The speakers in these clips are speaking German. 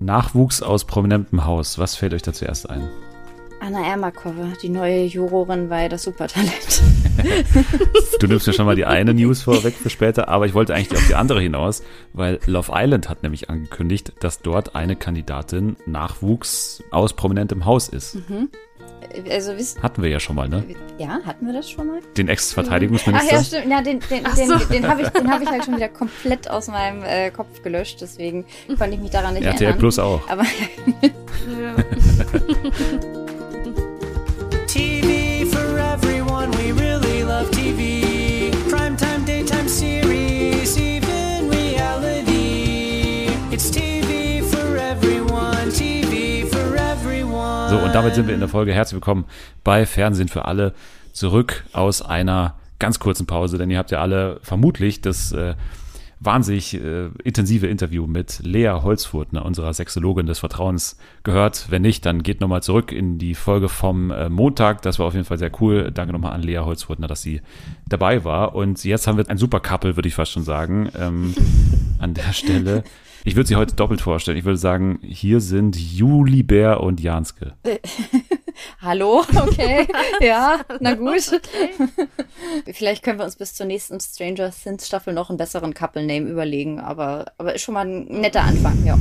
Nachwuchs aus prominentem Haus. Was fällt euch da zuerst ein? Anna Ermakova, die neue Jurorin bei das Supertalent. du nimmst mir schon mal die eine News vorweg für später, aber ich wollte eigentlich auf die andere hinaus, weil Love Island hat nämlich angekündigt, dass dort eine Kandidatin Nachwuchs aus prominentem Haus ist. Mhm. Also, hatten wir ja schon mal, ne? Ja, hatten wir das schon mal? Den Ex-Verteidigungsminister? Ach ja, stimmt. Ja, den, den, den, so. den habe ich, hab ich halt schon wieder komplett aus meinem äh, Kopf gelöscht, deswegen konnte ich mich daran nicht RTL erinnern. RTL Plus auch. Aber ja. und damit sind wir in der Folge. Herzlich willkommen bei Fernsehen für alle. Zurück aus einer ganz kurzen Pause, denn ihr habt ja alle vermutlich das äh, wahnsinnig äh, intensive Interview mit Lea Holzfurtner, unserer Sexologin des Vertrauens, gehört. Wenn nicht, dann geht nochmal zurück in die Folge vom äh, Montag. Das war auf jeden Fall sehr cool. Danke nochmal an Lea Holzfurtner, dass sie dabei war. Und jetzt haben wir ein super Couple, würde ich fast schon sagen, ähm, an der Stelle. Ich würde sie heute doppelt vorstellen. Ich würde sagen, hier sind Juli Bär und Janske. Hallo, okay. ja, na gut. Okay. Vielleicht können wir uns bis zur nächsten Stranger Things Staffel noch einen besseren Couple-Name überlegen, aber, aber ist schon mal ein netter Anfang, ja.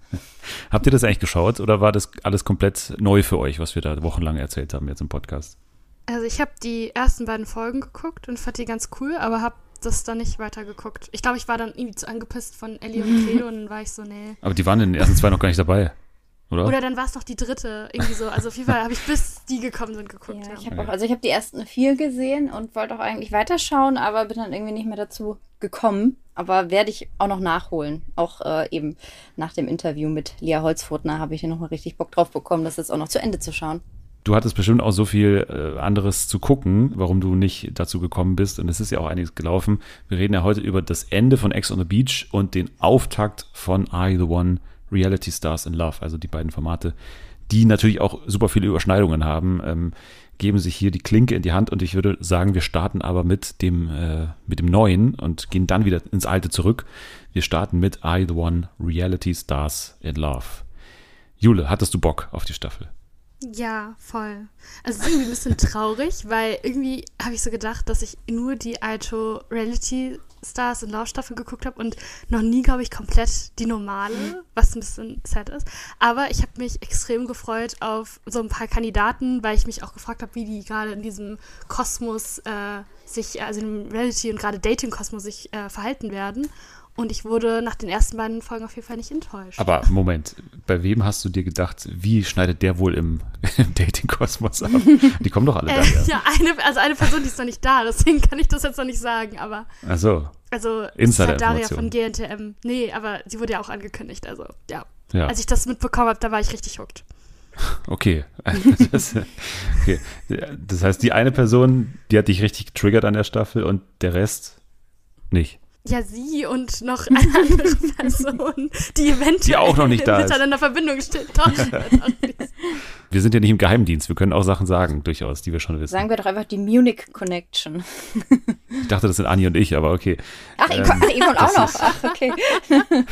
Habt ihr das eigentlich geschaut oder war das alles komplett neu für euch, was wir da wochenlang erzählt haben jetzt im Podcast? Also ich habe die ersten beiden Folgen geguckt und fand die ganz cool, aber habe das dann nicht weitergeguckt. Ich glaube, ich war dann irgendwie zu angepisst von Ellie und Cleo und dann war ich so, nee. Aber die waren in den ersten zwei noch gar nicht dabei. Oder? Oder dann war es noch die dritte, irgendwie so. Also auf jeden Fall habe ich bis die gekommen sind geguckt. Ja, ich hab auch, also ich habe die ersten vier gesehen und wollte auch eigentlich weiterschauen, aber bin dann irgendwie nicht mehr dazu gekommen. Aber werde ich auch noch nachholen. Auch äh, eben nach dem Interview mit Lia Holzfurtner habe ich hier nochmal richtig Bock drauf bekommen, das jetzt auch noch zu Ende zu schauen. Du hattest bestimmt auch so viel äh, anderes zu gucken, warum du nicht dazu gekommen bist. Und es ist ja auch einiges gelaufen. Wir reden ja heute über das Ende von Ex on the Beach und den Auftakt von You the One Reality Stars in Love. Also die beiden Formate, die natürlich auch super viele Überschneidungen haben, ähm, geben sich hier die Klinke in die Hand. Und ich würde sagen, wir starten aber mit dem, äh, mit dem Neuen und gehen dann wieder ins Alte zurück. Wir starten mit You the One Reality Stars in Love. Jule, hattest du Bock auf die Staffel? Ja, voll. Also es ist irgendwie ein bisschen traurig, weil irgendwie habe ich so gedacht, dass ich nur die Aito Reality Stars in Laufstaffel geguckt habe und noch nie, glaube ich, komplett die normale, was ein bisschen sad ist. Aber ich habe mich extrem gefreut auf so ein paar Kandidaten, weil ich mich auch gefragt habe, wie die gerade in diesem Kosmos äh, sich, also im Reality und gerade Dating-Kosmos sich äh, verhalten werden. Und ich wurde nach den ersten beiden Folgen auf jeden Fall nicht enttäuscht. Aber Moment, bei wem hast du dir gedacht, wie schneidet der wohl im, im Dating-Kosmos ab? Die kommen doch alle äh, da. Ja, eine, also eine Person, die ist noch nicht da, deswegen kann ich das jetzt noch nicht sagen, aber. Ach so. Also, Insider halt Daria von GNTM. Nee, aber sie wurde ja auch angekündigt, also ja. ja. Als ich das mitbekommen habe, da war ich richtig hooked. Okay. Das, okay. Das heißt, die eine Person, die hat dich richtig getriggert an der Staffel und der Rest nicht. Ja, sie und noch eine andere Person, die eventuell die auch noch nicht da miteinander ist. Verbindung steht. Doch, wir sind ja nicht im Geheimdienst, wir können auch Sachen sagen, durchaus, die wir schon wissen. Sagen wir doch einfach die Munich Connection. Ich dachte, das sind Anni und ich, aber okay. Ach, ähm, Yvonne auch noch. Ach, okay.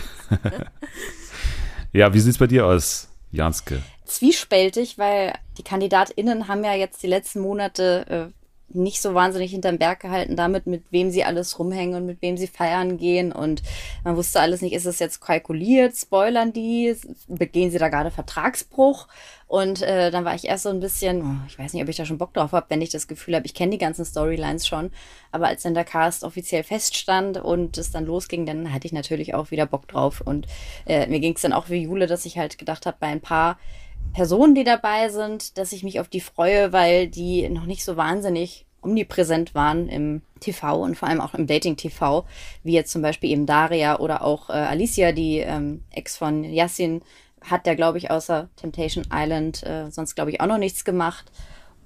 ja, wie sieht es bei dir aus, Janske? Zwiespältig, weil die KandidatInnen haben ja jetzt die letzten Monate äh, nicht so wahnsinnig hinterm Berg gehalten damit, mit wem sie alles rumhängen und mit wem sie feiern gehen. Und man wusste alles nicht, ist es jetzt kalkuliert, spoilern die, begehen sie da gerade Vertragsbruch? Und äh, dann war ich erst so ein bisschen, oh, ich weiß nicht, ob ich da schon Bock drauf habe, wenn ich das Gefühl habe, ich kenne die ganzen Storylines schon. Aber als dann der Cast offiziell feststand und es dann losging, dann hatte ich natürlich auch wieder Bock drauf. Und äh, mir ging es dann auch wie Jule, dass ich halt gedacht habe, bei ein paar Personen, die dabei sind, dass ich mich auf die freue, weil die noch nicht so wahnsinnig omnipräsent waren im TV und vor allem auch im Dating-TV, wie jetzt zum Beispiel eben Daria oder auch äh, Alicia, die ähm, Ex von Yassin, hat der, glaube ich, außer Temptation Island äh, sonst, glaube ich, auch noch nichts gemacht.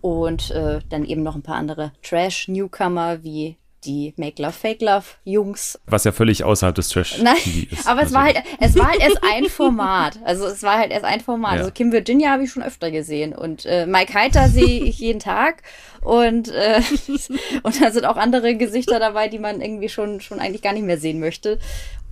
Und äh, dann eben noch ein paar andere Trash-Newcomer wie die Make Love Fake Love Jungs. Was ja völlig außerhalb des Trash Nein, ist. Aber es war halt, es war halt erst ein Format. Also es war halt erst ein Format. Ja. Also Kim Virginia habe ich schon öfter gesehen und äh, Mike Heiter sehe ich jeden Tag und äh, und da sind auch andere Gesichter dabei, die man irgendwie schon schon eigentlich gar nicht mehr sehen möchte.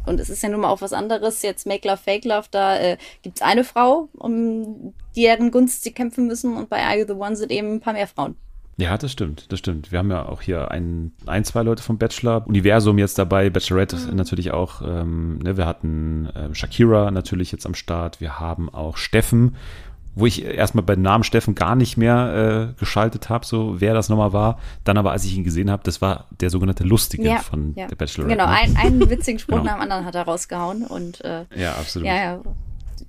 Und es ist ja nun mal auch was anderes. Jetzt Make Love, Fake Love, da äh, gibt es eine Frau, um deren Gunst sie kämpfen müssen. Und bei Are You the One sind eben ein paar mehr Frauen. Ja, das stimmt, das stimmt. Wir haben ja auch hier ein, ein zwei Leute vom Bachelor-Universum jetzt dabei, Bachelorette mhm. natürlich auch. Ähm, ne, wir hatten äh, Shakira natürlich jetzt am Start. Wir haben auch Steffen, wo ich erstmal bei Namen Steffen gar nicht mehr äh, geschaltet habe, so wer das nochmal war. Dann aber, als ich ihn gesehen habe, das war der sogenannte Lustige ja, von ja. der Bachelorette. Genau, ne? ein, einen witzigen Spruch genau. nach dem anderen hat er rausgehauen. Und, äh, ja, absolut. Ja, ja,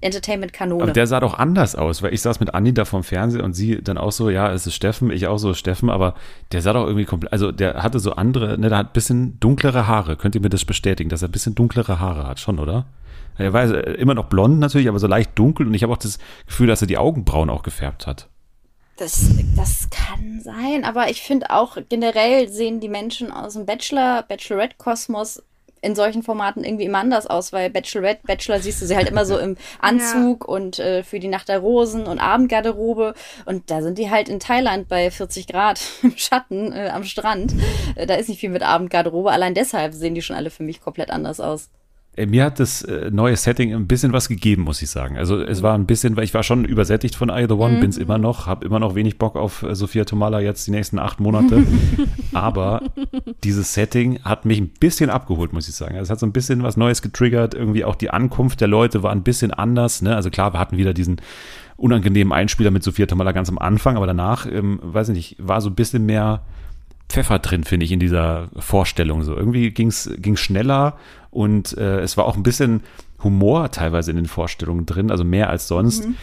Entertainment-Kanone. Aber der sah doch anders aus, weil ich saß mit Anni da vom Fernseher und sie dann auch so, ja, es ist Steffen, ich auch so Steffen, aber der sah doch irgendwie komplett, also der hatte so andere, ne, der hat ein bisschen dunklere Haare. Könnt ihr mir das bestätigen, dass er ein bisschen dunklere Haare hat, schon, oder? Er war immer noch blond natürlich, aber so leicht dunkel und ich habe auch das Gefühl, dass er die Augenbrauen auch gefärbt hat. Das, das kann sein, aber ich finde auch generell sehen die Menschen aus dem Bachelor, Bachelorette-Kosmos in solchen Formaten irgendwie immer anders aus, weil Bachelorette, Bachelor siehst du sie halt immer so im Anzug ja. und äh, für die Nacht der Rosen und Abendgarderobe und da sind die halt in Thailand bei 40 Grad im Schatten äh, am Strand. Äh, da ist nicht viel mit Abendgarderobe, allein deshalb sehen die schon alle für mich komplett anders aus. Äh, mir hat das äh, neue Setting ein bisschen was gegeben, muss ich sagen. Also es war ein bisschen, weil ich war schon übersättigt von I The One, mhm. bin es immer noch, habe immer noch wenig Bock auf äh, Sophia Tomala jetzt die nächsten acht Monate. Aber dieses Setting hat mich ein bisschen abgeholt, muss ich sagen. Also es hat so ein bisschen was Neues getriggert. Irgendwie auch die Ankunft der Leute war ein bisschen anders. Ne? Also klar, wir hatten wieder diesen unangenehmen Einspieler mit Sophia Tomala ganz am Anfang, aber danach, ähm, weiß ich nicht, war so ein bisschen mehr Pfeffer drin, finde ich, in dieser Vorstellung. So irgendwie ging es schneller und äh, es war auch ein bisschen Humor teilweise in den Vorstellungen drin, also mehr als sonst. Mhm.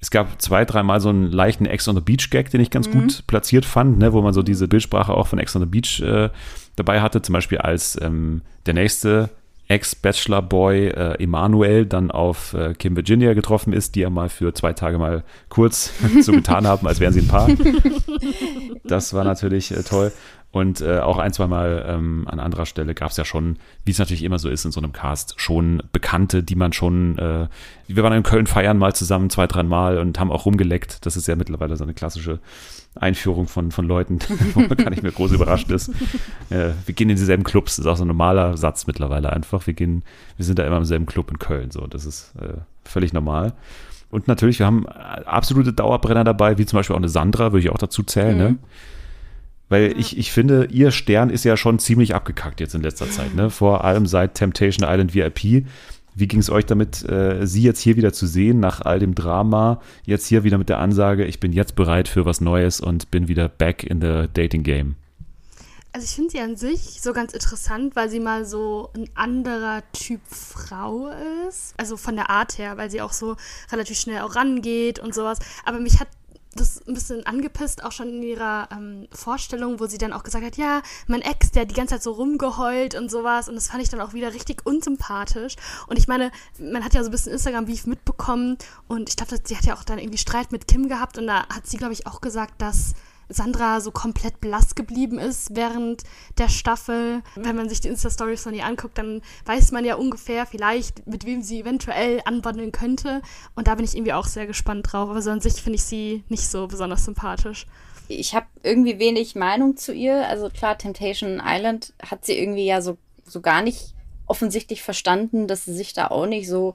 Es gab zwei, dreimal so einen leichten Ex on the Beach Gag, den ich ganz mhm. gut platziert fand, ne, wo man so diese Bildsprache auch von Ex on the Beach äh, dabei hatte. Zum Beispiel als ähm, der nächste Ex-Bachelor-Boy äh, Emanuel dann auf äh, Kim Virginia getroffen ist, die ja mal für zwei Tage mal kurz so getan haben, als wären sie ein Paar. Das war natürlich äh, toll. Und äh, auch ein, zwei Mal ähm, an anderer Stelle gab es ja schon, wie es natürlich immer so ist in so einem Cast, schon Bekannte, die man schon, äh, wir waren in Köln feiern mal zusammen zwei, drei Mal und haben auch rumgeleckt. Das ist ja mittlerweile so eine klassische Einführung von, von Leuten, wo man gar nicht mehr groß überrascht ist. Äh, wir gehen in dieselben Clubs, das ist auch so ein normaler Satz mittlerweile einfach. Wir gehen, wir sind da immer im selben Club in Köln, so, das ist äh, völlig normal. Und natürlich, wir haben absolute Dauerbrenner dabei, wie zum Beispiel auch eine Sandra, würde ich auch dazu zählen, ne? mhm. ne? Weil ich, ich finde, ihr Stern ist ja schon ziemlich abgekackt jetzt in letzter Zeit, ne? Vor allem seit Temptation Island VIP. Wie ging es euch damit, äh, sie jetzt hier wieder zu sehen, nach all dem Drama? Jetzt hier wieder mit der Ansage, ich bin jetzt bereit für was Neues und bin wieder back in the dating game. Also ich finde sie an sich so ganz interessant, weil sie mal so ein anderer Typ Frau ist. Also von der Art her, weil sie auch so relativ schnell auch rangeht und sowas. Aber mich hat das ein bisschen angepisst, auch schon in ihrer ähm, Vorstellung, wo sie dann auch gesagt hat, ja, mein Ex, der hat die ganze Zeit so rumgeheult und sowas und das fand ich dann auch wieder richtig unsympathisch. Und ich meine, man hat ja so ein bisschen Instagram-Beef mitbekommen und ich glaube, sie hat ja auch dann irgendwie Streit mit Kim gehabt und da hat sie, glaube ich, auch gesagt, dass Sandra so komplett blass geblieben ist während der Staffel. Wenn man sich die Insta-Stories von ihr anguckt, dann weiß man ja ungefähr vielleicht, mit wem sie eventuell anwandeln könnte. Und da bin ich irgendwie auch sehr gespannt drauf. Aber so an sich finde ich sie nicht so besonders sympathisch. Ich habe irgendwie wenig Meinung zu ihr. Also klar, Temptation Island hat sie irgendwie ja so, so gar nicht offensichtlich verstanden, dass sie sich da auch nicht so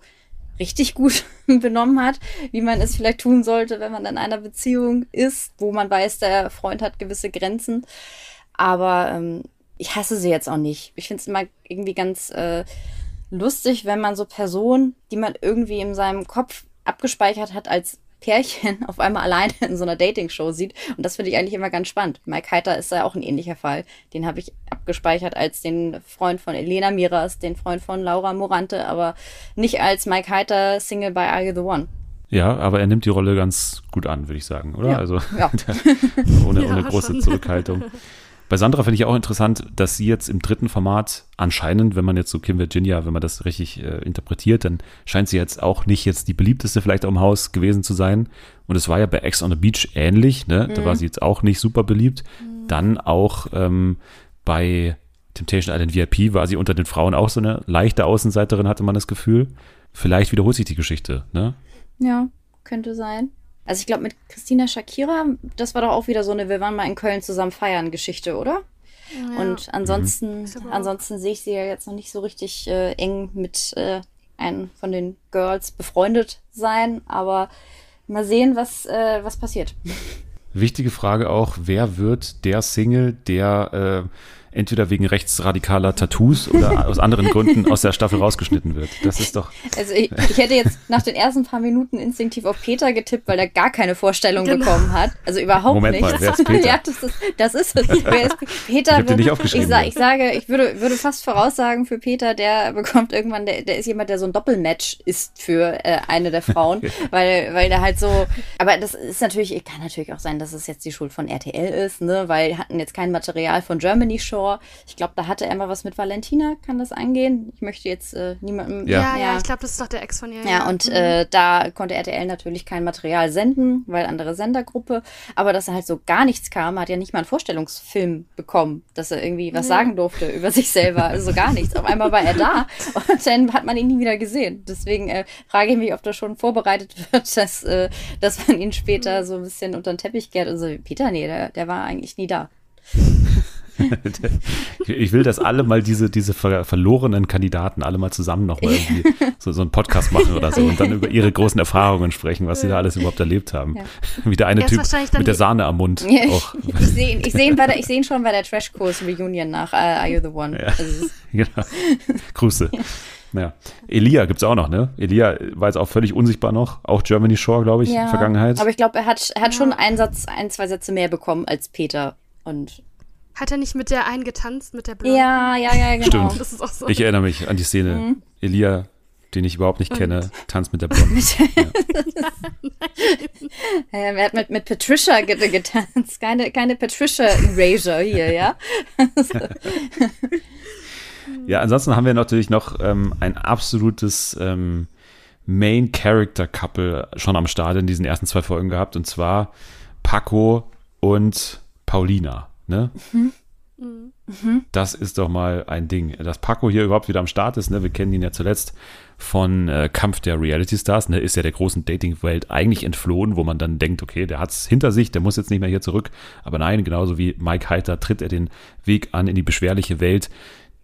richtig gut benommen hat, wie man es vielleicht tun sollte, wenn man in einer Beziehung ist, wo man weiß, der Freund hat gewisse Grenzen. Aber ähm, ich hasse sie jetzt auch nicht. Ich finde es immer irgendwie ganz äh, lustig, wenn man so Personen, die man irgendwie in seinem Kopf abgespeichert hat als Pärchen auf einmal alleine in so einer Dating-Show sieht. Und das finde ich eigentlich immer ganz spannend. Mike Heiter ist ja auch ein ähnlicher Fall. Den habe ich abgespeichert als den Freund von Elena Miras, den Freund von Laura Morante, aber nicht als Mike Heiter Single by Are You the One. Ja, aber er nimmt die Rolle ganz gut an, würde ich sagen, oder? Ja. Also ja. ohne, ohne ja, große schon. Zurückhaltung. Bei Sandra finde ich auch interessant, dass sie jetzt im dritten Format anscheinend, wenn man jetzt so Kim Virginia, wenn man das richtig äh, interpretiert, dann scheint sie jetzt auch nicht jetzt die beliebteste vielleicht auch im Haus gewesen zu sein. Und es war ja bei Ex on the Beach ähnlich, ne? Mhm. Da war mhm. sie jetzt auch nicht super beliebt. Mhm. Dann auch ähm, bei Temptation Island VIP war sie unter den Frauen auch so eine leichte Außenseiterin, hatte man das Gefühl. Vielleicht wiederholt sich die Geschichte, ne? Ja, könnte sein. Also ich glaube mit Christina Shakira, das war doch auch wieder so eine Wir waren mal in Köln zusammen feiern Geschichte, oder? Ja. Und ansonsten, mhm. ansonsten sehe ich sie ja jetzt noch nicht so richtig äh, eng mit äh, einem von den Girls befreundet sein, aber mal sehen, was, äh, was passiert. Wichtige Frage auch, wer wird der Single, der äh, entweder wegen rechtsradikaler Tattoos oder aus anderen Gründen aus der Staffel rausgeschnitten wird. Das ist doch. Also ich, ich, hätte jetzt nach den ersten paar Minuten instinktiv auf Peter getippt, weil er gar keine Vorstellung genau. bekommen hat. Also überhaupt Moment nicht. Mal, wer ist Peter? ja, das ist, das ist es. Wer ist Peter? Ich, wird, nicht aufgeschrieben, ich, sa ich sage, ich würde, würde fast voraussagen für Peter, der bekommt irgendwann, der, der ist jemand, der so ein Doppelmatch ist für äh, eine der Frauen, weil, weil der halt so. Aber das ist natürlich, kann natürlich auch sein, dass es jetzt die Schuld von RTL ist, ne? Weil wir hatten jetzt kein Material von Germany Shore Store. Ich glaube, da hatte er mal was mit Valentina, kann das angehen? Ich möchte jetzt äh, niemandem. Ja, ja, ja ich glaube, das ist doch der Ex von ihr. Ja, ja. und mhm. äh, da konnte RTL natürlich kein Material senden, weil andere Sendergruppe. Aber dass er halt so gar nichts kam, hat ja nicht mal einen Vorstellungsfilm bekommen, dass er irgendwie was nee. sagen durfte über sich selber. Also gar nichts. Auf einmal war er da und dann hat man ihn nie wieder gesehen. Deswegen äh, frage ich mich, ob das schon vorbereitet wird, dass, äh, dass man ihn später mhm. so ein bisschen unter den Teppich kehrt. Also Peter, nee, der, der war eigentlich nie da. ich will, dass alle mal diese, diese ver verlorenen Kandidaten alle mal zusammen nochmal irgendwie so, so einen Podcast machen oder so und dann über ihre großen Erfahrungen sprechen, was sie da alles überhaupt erlebt haben. Ja. Wie der eine Typ mit der Sahne am Mund. Ja, auch. Ich sehe ihn, seh ihn, seh ihn schon bei der Trash-Kurs-Reunion nach uh, Are You the One? Ja. Also genau. Grüße. Ja. Elia gibt es auch noch, ne? Elia war jetzt auch völlig unsichtbar noch. Auch Germany Shore, glaube ich, ja, in der Vergangenheit. Aber ich glaube, er hat, er hat schon einen Satz, ein, zwei Sätze mehr bekommen als Peter. Und hat er nicht mit der einen getanzt, mit der Blonden? Ja, ja, ja, genau. Stimmt. So. Ich erinnere mich an die Szene. Mhm. Elia, den ich überhaupt nicht kenne, tanzt mit der Blonden. ja. ja, er hat mit, mit Patricia getanzt. Keine, keine Patricia Erasure hier, ja? ja, ansonsten haben wir natürlich noch ähm, ein absolutes ähm, Main Character Couple schon am Start in diesen ersten zwei Folgen gehabt. Und zwar Paco und Paulina. Ne? Mhm. Mhm. Das ist doch mal ein Ding. Dass Paco hier überhaupt wieder am Start ist, ne? wir kennen ihn ja zuletzt von äh, Kampf der Reality Stars, ne? ist ja der großen Dating-Welt eigentlich entflohen, wo man dann denkt, okay, der hat es hinter sich, der muss jetzt nicht mehr hier zurück. Aber nein, genauso wie Mike Heiter tritt er den Weg an in die beschwerliche Welt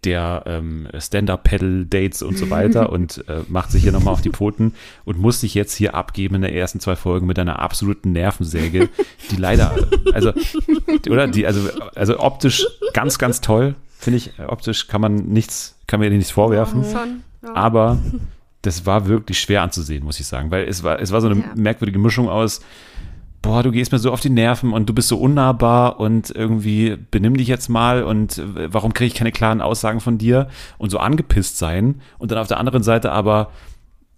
der ähm, Stand-Up-Pedal-Dates und so weiter und äh, macht sich hier nochmal auf die Pfoten und muss sich jetzt hier abgeben in der ersten zwei Folgen mit einer absoluten Nervensäge, die leider, also, oder? Die, also, also optisch ganz, ganz toll, finde ich. Optisch kann man nichts, kann mir nichts vorwerfen. Aber das war wirklich schwer anzusehen, muss ich sagen, weil es war, es war so eine ja. merkwürdige Mischung aus boah, du gehst mir so auf die Nerven und du bist so unnahbar und irgendwie benimm dich jetzt mal und äh, warum kriege ich keine klaren Aussagen von dir? Und so angepisst sein und dann auf der anderen Seite aber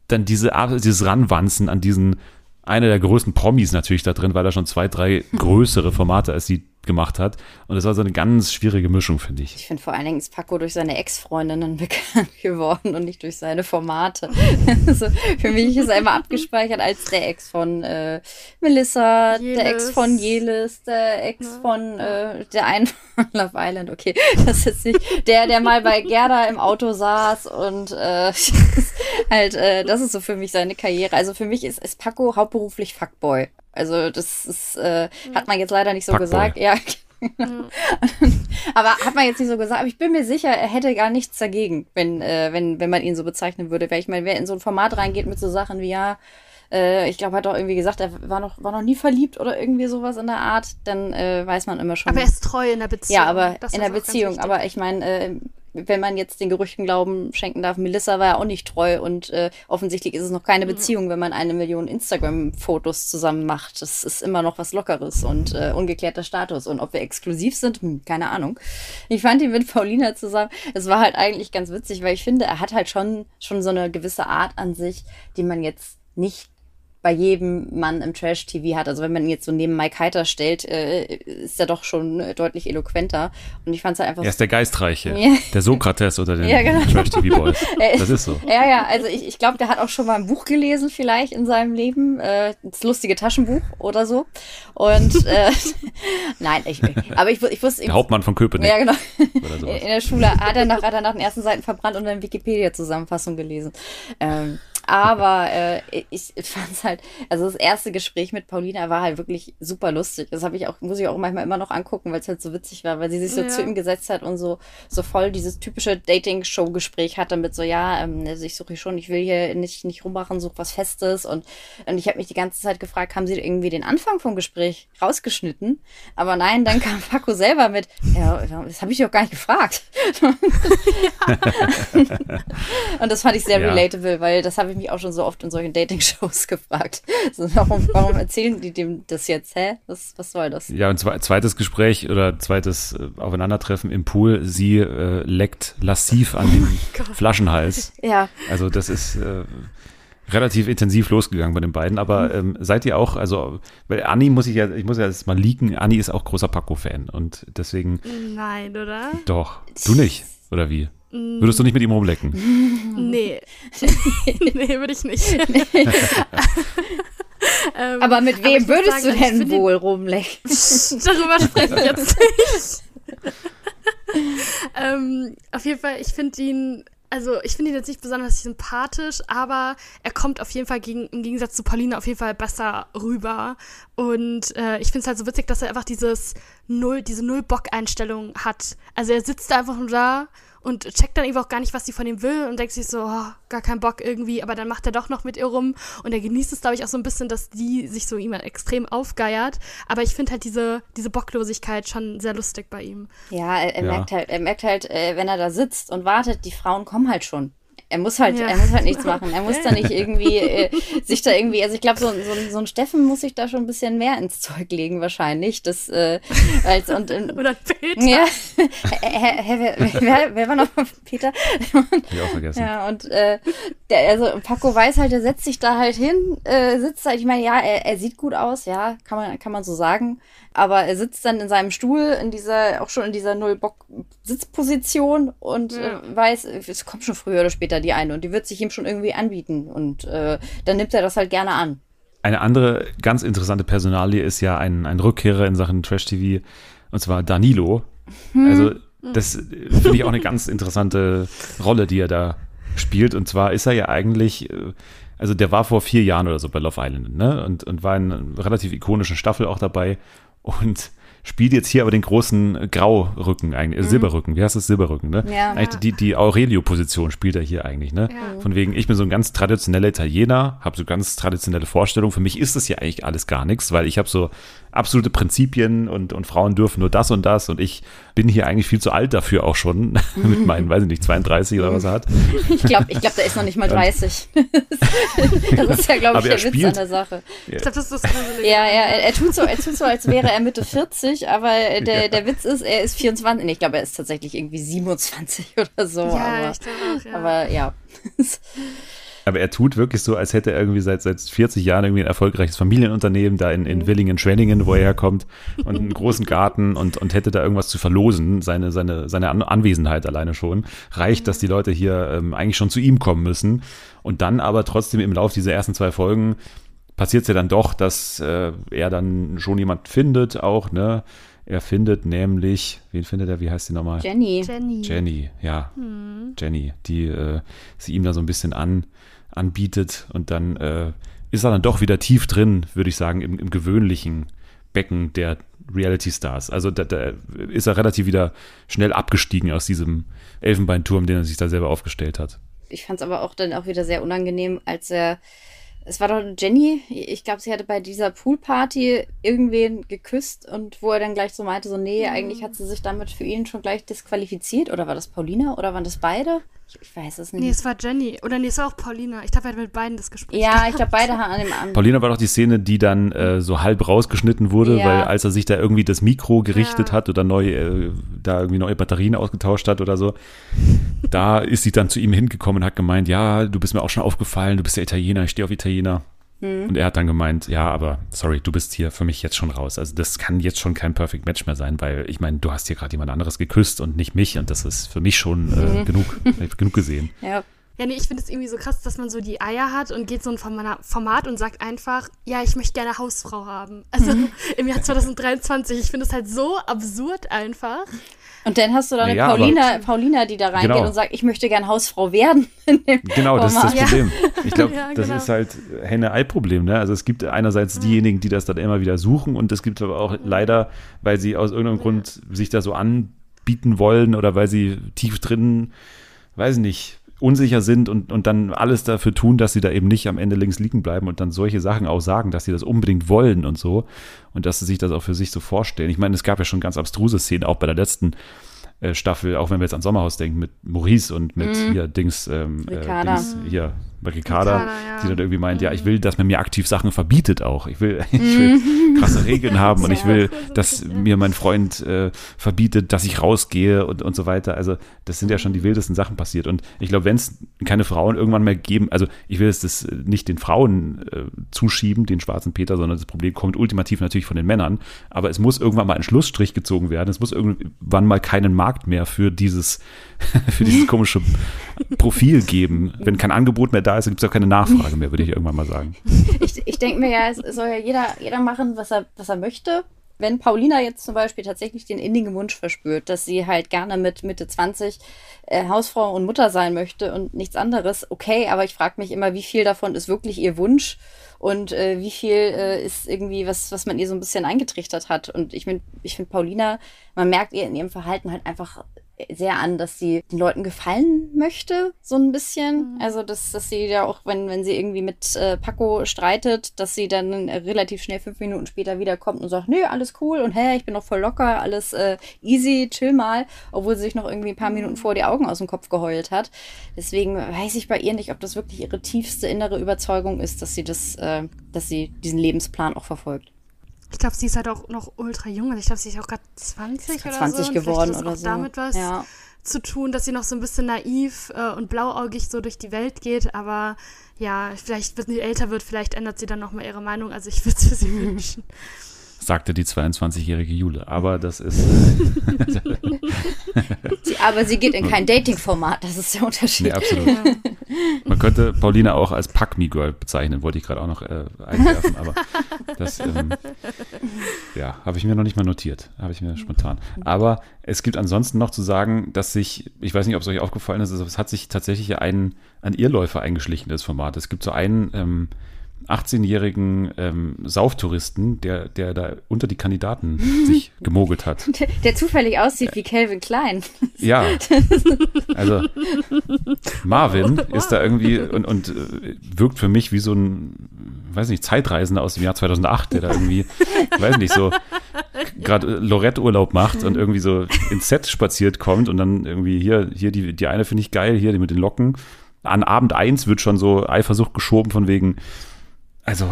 dann diese, dieses Ranwanzen an diesen, einer der größten Promis natürlich da drin, weil er schon zwei, drei größere Formate als die gemacht hat. Und das war so eine ganz schwierige Mischung, finde ich. Ich finde vor allen Dingen ist Paco durch seine Ex-Freundinnen bekannt geworden und nicht durch seine Formate. also für mich ist er immer abgespeichert als der Ex von äh, Melissa, Jelis. der Ex von Jelis, der Ex ja. von äh, der einen von Love Island. Okay, das ist nicht der, der mal bei Gerda im Auto saß und äh, halt, äh, das ist so für mich seine Karriere. Also für mich ist, ist Paco hauptberuflich Fuckboy. Also das ist, äh, hat man jetzt leider nicht so Fuckboy. gesagt. Ja. Mhm. aber hat man jetzt nicht so gesagt, aber ich bin mir sicher, er hätte gar nichts dagegen, wenn, äh, wenn, wenn man ihn so bezeichnen würde. Weil ich meine, wer in so ein Format reingeht mit so Sachen wie, ja, äh, ich glaube, er hat auch irgendwie gesagt, er war noch, war noch nie verliebt oder irgendwie sowas in der Art, dann äh, weiß man immer schon. Aber er ist treu in der Beziehung. Ja, aber das in der Beziehung. Aber ich meine, äh, wenn man jetzt den Gerüchten Glauben schenken darf, Melissa war ja auch nicht treu und äh, offensichtlich ist es noch keine mhm. Beziehung, wenn man eine Million Instagram-Fotos zusammen macht. Das ist immer noch was Lockeres und äh, ungeklärter Status. Und ob wir exklusiv sind, hm, keine Ahnung. Ich fand ihn mit Paulina zusammen. Es war halt eigentlich ganz witzig, weil ich finde, er hat halt schon, schon so eine gewisse Art an sich, die man jetzt nicht bei jedem Mann im Trash-TV hat. Also wenn man ihn jetzt so neben Mike Heiter stellt, äh, ist er doch schon äh, deutlich eloquenter. Und ich fand es halt einfach. Er ist der Geistreiche, ja. der Sokrates oder der ja, genau. Trash-TV-Boys. Das ist so. Ja, ja, also ich, ich glaube, der hat auch schon mal ein Buch gelesen, vielleicht in seinem Leben. Äh, das lustige Taschenbuch oder so. Und äh, nein, ich, aber ich, ich wusste. Der Hauptmann von Köpenick. Ja, genau. In der Schule hat er, nach, hat er nach den ersten Seiten verbrannt und dann Wikipedia-Zusammenfassung gelesen. Ähm, Aber äh, ich fand es halt, also das erste Gespräch mit Paulina war halt wirklich super lustig. Das habe ich auch, muss ich auch manchmal immer noch angucken, weil es halt so witzig war, weil sie sich so ja. zu ihm gesetzt hat und so, so voll dieses typische Dating-Show-Gespräch hatte mit so, ja, ähm, also ich suche schon, ich will hier nicht, nicht rummachen, suche was Festes. Und, und ich habe mich die ganze Zeit gefragt, haben sie irgendwie den Anfang vom Gespräch rausgeschnitten? Aber nein, dann kam Paco selber mit, ja, das habe ich doch gar nicht gefragt. und das fand ich sehr ja. relatable, weil das habe ich mich auch schon so oft in solchen Dating-Shows gefragt. So, warum, warum erzählen die dem das jetzt? Hä? Was, was soll das? Ja, und zweites Gespräch oder zweites äh, Aufeinandertreffen im Pool. Sie äh, leckt lassiv an den oh Flaschenhals. Ja. Also das ist äh, relativ intensiv losgegangen bei den beiden. Aber mhm. ähm, seid ihr auch, also, weil Anni muss ich ja, ich muss ja jetzt mal leaken, Anni ist auch großer Paco-Fan und deswegen. Nein, oder? Doch. Du nicht, oder wie? Würdest du nicht mit ihm rumlecken? Nee. nee, würde ich nicht. ähm, aber mit wem aber würdest sagen, du denn wohl rumlecken? Darüber spreche ich jetzt nicht. ähm, auf jeden Fall, ich finde ihn also ich finde ihn jetzt nicht besonders sympathisch, aber er kommt auf jeden Fall gegen, im Gegensatz zu Pauline auf jeden Fall besser rüber. Und äh, ich finde es halt so witzig, dass er einfach dieses Null, diese Null-Bock-Einstellung hat. Also er sitzt einfach nur da und checkt dann irgendwie auch gar nicht, was sie von ihm will und denkt sich so, oh, gar keinen Bock irgendwie, aber dann macht er doch noch mit ihr rum und er genießt es, glaube ich, auch so ein bisschen, dass die sich so ihm extrem aufgeiert. Aber ich finde halt diese, diese Bocklosigkeit schon sehr lustig bei ihm. Ja, er, er ja. merkt halt, er merkt halt, äh, wenn er da sitzt und wartet, die Frauen kommen halt schon. Er muss halt, ja. er muss halt nichts machen. Er muss da nicht irgendwie äh, sich da irgendwie, also ich glaube, so, so, so, ein Steffen muss sich da schon ein bisschen mehr ins Zeug legen wahrscheinlich. Das, äh, als, und, und, Oder Peter. Ja. Hä, hä, wer, wer, wer war noch Peter? Ich auch vergessen. Ja, und äh, der, also Paco weiß halt, der setzt sich da halt hin, äh, sitzt da, ich meine, ja, er, er sieht gut aus, ja, kann man, kann man so sagen aber er sitzt dann in seinem Stuhl in dieser, auch schon in dieser Null-Bock-Sitzposition und ja. äh, weiß, es kommt schon früher oder später die eine und die wird sich ihm schon irgendwie anbieten und äh, dann nimmt er das halt gerne an. Eine andere ganz interessante Personalie ist ja ein, ein Rückkehrer in Sachen Trash-TV und zwar Danilo. Hm. Also das finde ich auch eine ganz interessante Rolle, die er da spielt und zwar ist er ja eigentlich äh, also der war vor vier Jahren oder so bei Love Island, ne? Und, und war in einer relativ ikonischen Staffel auch dabei und spielt jetzt hier aber den großen Graurücken, eigentlich, mhm. Silberrücken, wie heißt das, Silberrücken, ne? Ja. Eigentlich die, die Aurelio-Position spielt er hier eigentlich, ne? Ja. Von wegen, ich bin so ein ganz traditioneller Italiener, habe so ganz traditionelle Vorstellungen. Für mich ist das ja eigentlich alles gar nichts, weil ich habe so absolute Prinzipien und, und Frauen dürfen nur das und das und ich bin hier eigentlich viel zu alt dafür auch schon, mit meinen, weiß ich nicht, 32 oder was er hat. Ich glaube, ich glaub, der ist noch nicht mal 30. das ist ja, glaube ich, der Witz spielt, an der Sache. Ja. Ich glaube, das ist das Ja, ja, er, er, tut so, er tut so, als wäre er Mitte 40, aber der, ja. der Witz ist, er ist 24. Nee, ich glaube, er ist tatsächlich irgendwie 27 oder so. Ja, aber, ich auch, ja. Aber ja. Aber er tut wirklich so, als hätte er irgendwie seit, seit 40 Jahren irgendwie ein erfolgreiches Familienunternehmen da in, in mhm. Willingen, Schwenningen, wo er herkommt, und einen großen Garten und, und hätte da irgendwas zu verlosen. Seine, seine, seine Anwesenheit alleine schon reicht, dass die Leute hier ähm, eigentlich schon zu ihm kommen müssen. Und dann aber trotzdem im Lauf dieser ersten zwei Folgen passiert es ja dann doch, dass äh, er dann schon jemand findet, auch, ne? Er findet nämlich, wen findet er, wie heißt sie nochmal? Jenny. Jenny. Jenny, ja. Hm. Jenny, die äh, sie ihm da so ein bisschen an, anbietet und dann äh, ist er dann doch wieder tief drin, würde ich sagen, im, im gewöhnlichen Becken der Reality Stars. Also da, da, ist er relativ wieder schnell abgestiegen aus diesem Elfenbeinturm, den er sich da selber aufgestellt hat. Ich fand es aber auch dann auch wieder sehr unangenehm, als er es war doch Jenny, ich glaube, sie hatte bei dieser Poolparty irgendwen geküsst und wo er dann gleich so meinte, so, nee, mhm. eigentlich hat sie sich damit für ihn schon gleich disqualifiziert. Oder war das Paulina oder waren das beide? Ich, weiß es nicht. Nee, es war Jenny. Oder nee, es war auch Paulina. Ich glaube, er hat mit beiden das Gespräch Ja, gehabt. ich glaube, beide haben an dem Abend. Paulina war doch die Szene, die dann äh, so halb rausgeschnitten wurde, ja. weil als er sich da irgendwie das Mikro gerichtet ja. hat oder neu, äh, da irgendwie neue Batterien ausgetauscht hat oder so, da ist sie dann zu ihm hingekommen und hat gemeint, ja, du bist mir auch schon aufgefallen, du bist ja Italiener, ich stehe auf Italiener. Mhm. Und er hat dann gemeint, ja, aber sorry, du bist hier für mich jetzt schon raus. Also das kann jetzt schon kein Perfect Match mehr sein, weil ich meine, du hast hier gerade jemand anderes geküsst und nicht mich und das ist für mich schon äh, mhm. genug, genug gesehen. Ja. Ja, nee, ich finde es irgendwie so krass, dass man so die Eier hat und geht so ein Format und sagt einfach, ja, ich möchte gerne Hausfrau haben. Also mhm. im Jahr 2023. Ich finde es halt so absurd einfach. Und dann hast du da eine ja, Paulina, Paulina, die da reingeht genau. und sagt, ich möchte gern Hausfrau werden. genau, das ist das Problem. Ich glaube, ja, das genau. ist halt Henne-Ei-Problem. Ne? Also es gibt einerseits diejenigen, die das dann immer wieder suchen und es gibt aber auch leider, weil sie aus irgendeinem Grund sich da so anbieten wollen oder weil sie tief drin, weiß nicht, unsicher sind und, und dann alles dafür tun, dass sie da eben nicht am Ende links liegen bleiben und dann solche Sachen auch sagen, dass sie das unbedingt wollen und so und dass sie sich das auch für sich so vorstellen. Ich meine, es gab ja schon ganz abstruse Szenen, auch bei der letzten äh, Staffel, auch wenn wir jetzt an Sommerhaus denken, mit Maurice und mit mm. hier Dings, ähm, äh, Dings hier Ricarda, ja. die dann irgendwie meint, ja, ich will, dass man mir aktiv Sachen verbietet auch. Ich will, ich will mhm. krasse Regeln haben und ich will, dass mir mein Freund äh, verbietet, dass ich rausgehe und, und so weiter. Also das sind ja schon die wildesten Sachen passiert. Und ich glaube, wenn es keine Frauen irgendwann mehr geben, also ich will es das nicht den Frauen äh, zuschieben, den schwarzen Peter, sondern das Problem kommt ultimativ natürlich von den Männern. Aber es muss irgendwann mal ein Schlussstrich gezogen werden. Es muss irgendwann mal keinen Markt mehr für dieses, für dieses komische Profil geben. Wenn kein Angebot mehr da ist, gibt es auch keine Nachfrage mehr, würde ich irgendwann mal sagen. Ich, ich denke mir ja, es soll ja jeder, jeder machen, was er, was er möchte. Wenn Paulina jetzt zum Beispiel tatsächlich den innigen Wunsch verspürt, dass sie halt gerne mit Mitte 20 äh, Hausfrau und Mutter sein möchte und nichts anderes, okay, aber ich frage mich immer, wie viel davon ist wirklich ihr Wunsch und äh, wie viel äh, ist irgendwie was, was man ihr so ein bisschen eingetrichtert hat. Und ich, ich finde Paulina, man merkt ihr in ihrem Verhalten halt einfach sehr an, dass sie den Leuten gefallen möchte, so ein bisschen. Mhm. Also, dass, dass sie ja auch, wenn, wenn sie irgendwie mit äh, Paco streitet, dass sie dann relativ schnell fünf Minuten später wiederkommt und sagt, nö, alles cool und hey, ich bin noch voll locker, alles äh, easy, chill mal, obwohl sie sich noch irgendwie ein paar Minuten mhm. vor die Augen aus dem Kopf geheult hat. Deswegen weiß ich bei ihr nicht, ob das wirklich ihre tiefste innere Überzeugung ist, dass sie das, äh, dass sie diesen Lebensplan auch verfolgt. Ich glaube, sie ist halt auch noch ultra jung. Also ich glaube, sie ist auch gerade 20 oder 20 so. geworden oder auch so. damit was ja. zu tun, dass sie noch so ein bisschen naiv äh, und blauäugig so durch die Welt geht. Aber ja, vielleicht, wenn sie älter wird, vielleicht ändert sie dann nochmal ihre Meinung. Also ich würde es für sie wünschen sagte die 22-jährige Jule. Aber das ist. sie, aber sie geht in kein Dating-Format, das ist der Unterschied. Nee, absolut. Man könnte Paulina auch als Pack Me Girl bezeichnen, wollte ich gerade auch noch äh, einwerfen, aber das ähm, ja, habe ich mir noch nicht mal notiert, habe ich mir spontan. Aber es gibt ansonsten noch zu sagen, dass sich, ich weiß nicht, ob es euch aufgefallen ist, es hat sich tatsächlich ein, ein Irrläufer eingeschlichen, das Format. Es gibt so einen ähm, 18-jährigen ähm, Sauftouristen, der, der da unter die Kandidaten sich gemogelt hat. Der, der zufällig aussieht wie Calvin Klein. Ja. Also Marvin ist da irgendwie und, und äh, wirkt für mich wie so ein, weiß nicht, Zeitreisender aus dem Jahr 2008, der da irgendwie, weiß nicht, so gerade Lorette-Urlaub macht und irgendwie so ins Set spaziert kommt und dann irgendwie hier, hier die, die eine finde ich geil, hier die mit den Locken. An Abend 1 wird schon so Eifersucht geschoben von wegen, also,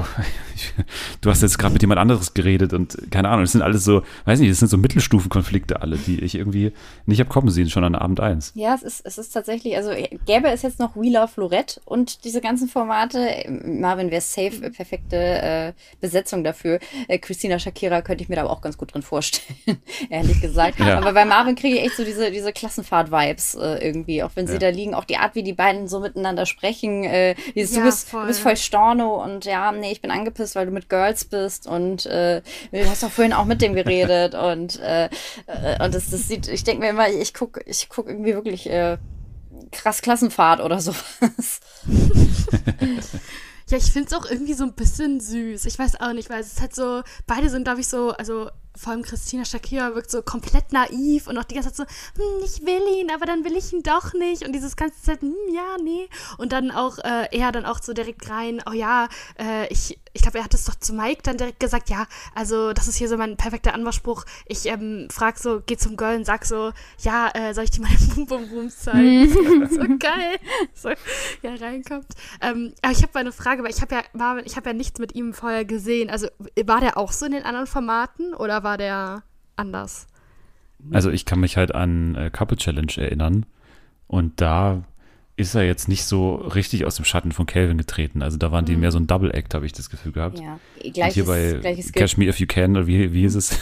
du hast jetzt gerade mit jemand anderes geredet und keine Ahnung, das sind alles so, weiß nicht, das sind so Mittelstufenkonflikte alle, die ich irgendwie nicht habe kommen sehen, schon an Abend eins. Ja, es ist, es ist tatsächlich, also gäbe es jetzt noch We Love Lorette und diese ganzen Formate, Marvin wäre safe, perfekte äh, Besetzung dafür. Äh, Christina Shakira könnte ich mir da aber auch ganz gut drin vorstellen, ehrlich gesagt. Ja. Aber bei Marvin kriege ich echt so diese, diese Klassenfahrt-Vibes äh, irgendwie, auch wenn sie ja. da liegen, auch die Art, wie die beiden so miteinander sprechen, äh, dieses, ja, du, bist, du bist voll Storno und ja, nee, ich bin angepisst, weil du mit Girls bist und äh, du hast doch vorhin auch mit dem geredet und, äh, äh, und das, das sieht, ich denke mir immer, ich gucke ich guck irgendwie wirklich äh, krass Klassenfahrt oder sowas. ja, ich finde es auch irgendwie so ein bisschen süß. Ich weiß auch nicht, weil es ist halt so, beide sind, glaube ich, so, also vor allem Christina Shakira wirkt so komplett naiv und auch die ganze Zeit so, hm, ich will ihn, aber dann will ich ihn doch nicht. Und dieses ganze Zeit, hm, ja, nee. Und dann auch äh, er dann auch so direkt rein, oh ja, äh, ich, ich glaube, er hat es doch zu Mike dann direkt gesagt, ja, also das ist hier so mein perfekter Anmachspruch. Ich ähm, frag so, geh zum Girl und sag so, ja, äh, soll ich dir meine Bum Bum Bums zeigen? so geil. So, ja, reinkommt. Ähm, aber ich habe mal eine Frage, weil ich habe ja, Marvin, ich habe ja nichts mit ihm vorher gesehen. Also war der auch so in den anderen Formaten oder war der anders? Also ich kann mich halt an äh, Couple Challenge erinnern und da ist er jetzt nicht so richtig aus dem Schatten von Calvin getreten. Also da waren die mhm. mehr so ein Double Act, habe ich das Gefühl gehabt. Ja, gleiches, und hier bei Catch Me If You Can, oder wie, wie hieß es?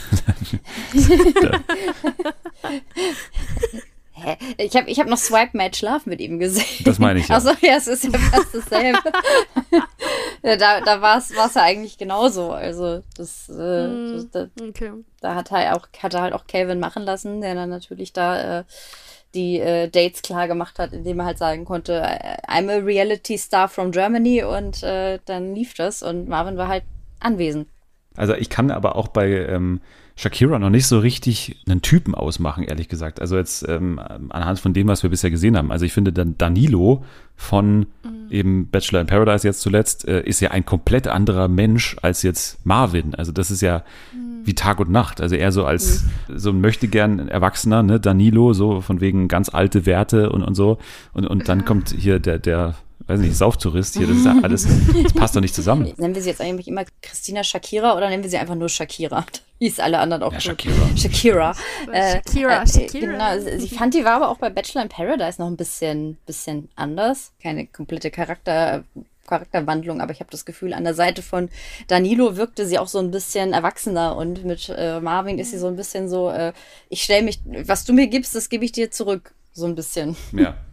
Hä? Ich habe ich hab noch Swipe Match Love mit ihm gesehen. Das meine ich ja. Achso, ja, es ist ja fast dasselbe. ja, da da war es ja eigentlich genauso. Also das, äh, mm, das da, okay. da, hat halt auch hat er halt auch Calvin machen lassen, der dann natürlich da äh, die äh, Dates klar gemacht hat, indem er halt sagen konnte, I'm a reality star from Germany und äh, dann lief das und Marvin war halt anwesend. Also ich kann aber auch bei ähm, Shakira noch nicht so richtig einen Typen ausmachen, ehrlich gesagt. Also jetzt ähm, anhand von dem, was wir bisher gesehen haben. Also ich finde, dann Danilo von mhm. eben Bachelor in Paradise jetzt zuletzt äh, ist ja ein komplett anderer Mensch als jetzt Marvin. Also das ist ja mhm. wie Tag und Nacht. Also eher so als mhm. so ein möchte gern Erwachsener, ne, Danilo, so von wegen ganz alte Werte und, und so. Und, und dann kommt hier der, der weiß nicht, Sauftourist hier, das ist ja alles, das passt doch nicht zusammen. Nennen wir sie jetzt eigentlich immer Christina Shakira oder nennen wir sie einfach nur Shakira? Wie es alle anderen auch ja, Shakira. Shakira. Äh, Shakira, äh, Shakira. Genau, sie fand, die war aber auch bei Bachelor in Paradise noch ein bisschen, bisschen anders. Keine komplette Charakter, Charakterwandlung, aber ich habe das Gefühl, an der Seite von Danilo wirkte sie auch so ein bisschen erwachsener und mit äh, Marvin ist sie so ein bisschen so, äh, ich stelle mich, was du mir gibst, das gebe ich dir zurück. So ein bisschen. Ja.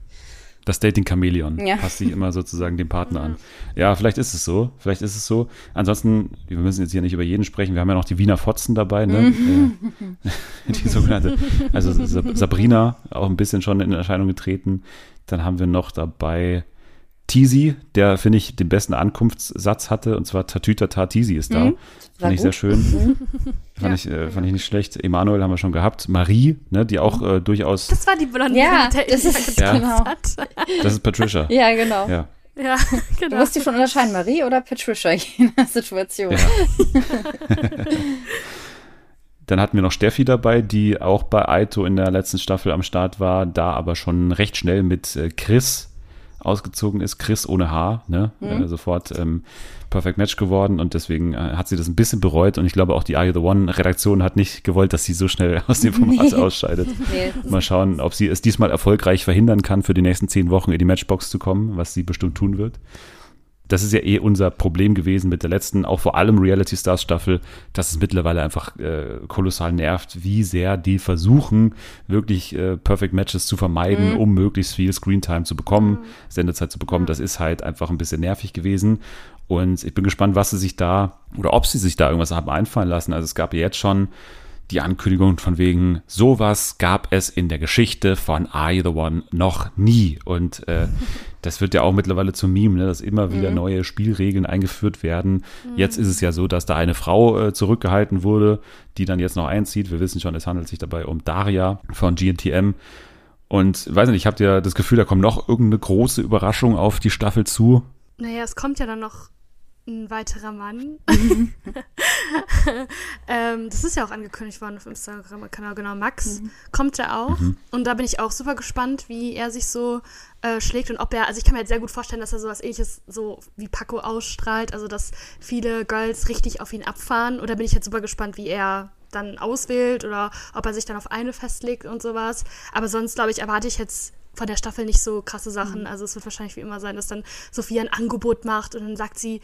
Das Dating-Chamäleon ja. passt sich immer sozusagen dem Partner an. Ja, vielleicht ist es so. Vielleicht ist es so. Ansonsten, wir müssen jetzt hier nicht über jeden sprechen. Wir haben ja noch die Wiener Fotzen dabei, ne? Mhm. Die sogenannte, also Sabrina, auch ein bisschen schon in Erscheinung getreten. Dann haben wir noch dabei Teasy, der, finde ich, den besten Ankunftssatz hatte, und zwar Tatütata Teasy ist da. Mhm. Fand ich sehr schön. Mhm. fand, ja. ich, äh, fand ich nicht schlecht. Emanuel haben wir schon gehabt. Marie, ne, die auch äh, durchaus. Das war die Blonde, ja, das ist, ja. genau. Das ist Patricia. ja, genau. Ja. Ja, genau. Du musst die schon unterscheiden, Marie oder Patricia in der Situation. Ja. Dann hatten wir noch Steffi dabei, die auch bei Aito in der letzten Staffel am Start war, da aber schon recht schnell mit äh, Chris ausgezogen ist, Chris ohne Haar, ne? Mhm. Äh, sofort ähm, Perfect Match geworden und deswegen äh, hat sie das ein bisschen bereut und ich glaube auch die Are You the One Redaktion hat nicht gewollt, dass sie so schnell aus dem Format nee. ausscheidet. Nee. Mal schauen, ob sie es diesmal erfolgreich verhindern kann, für die nächsten zehn Wochen in die Matchbox zu kommen, was sie bestimmt tun wird das ist ja eh unser Problem gewesen mit der letzten, auch vor allem Reality Stars Staffel, dass es mittlerweile einfach äh, kolossal nervt, wie sehr die versuchen, wirklich äh, Perfect Matches zu vermeiden, mhm. um möglichst viel Screentime zu bekommen, mhm. Sendezeit zu bekommen. Das ist halt einfach ein bisschen nervig gewesen. Und ich bin gespannt, was sie sich da oder ob sie sich da irgendwas haben einfallen lassen. Also es gab ja jetzt schon die Ankündigung von wegen, sowas gab es in der Geschichte von Are You the One noch nie. Und äh, das wird ja auch mittlerweile zum Meme, ne, dass immer wieder mhm. neue Spielregeln eingeführt werden. Mhm. Jetzt ist es ja so, dass da eine Frau äh, zurückgehalten wurde, die dann jetzt noch einzieht. Wir wissen schon, es handelt sich dabei um Daria von GNTM. Und weiß nicht, habt ihr das Gefühl, da kommt noch irgendeine große Überraschung auf die Staffel zu? Naja, es kommt ja dann noch ein weiterer Mann. ähm, das ist ja auch angekündigt worden auf Instagram-Kanal, genau. Max mhm. kommt ja auch. Mhm. Und da bin ich auch super gespannt, wie er sich so äh, schlägt und ob er, also ich kann mir jetzt sehr gut vorstellen, dass er sowas ähnliches so wie Paco ausstrahlt, also dass viele Girls richtig auf ihn abfahren. Oder bin ich jetzt super gespannt, wie er dann auswählt oder ob er sich dann auf eine festlegt und sowas. Aber sonst, glaube ich, erwarte ich jetzt von der Staffel nicht so krasse Sachen. Mhm. Also es wird wahrscheinlich wie immer sein, dass dann Sophia ein Angebot macht und dann sagt sie,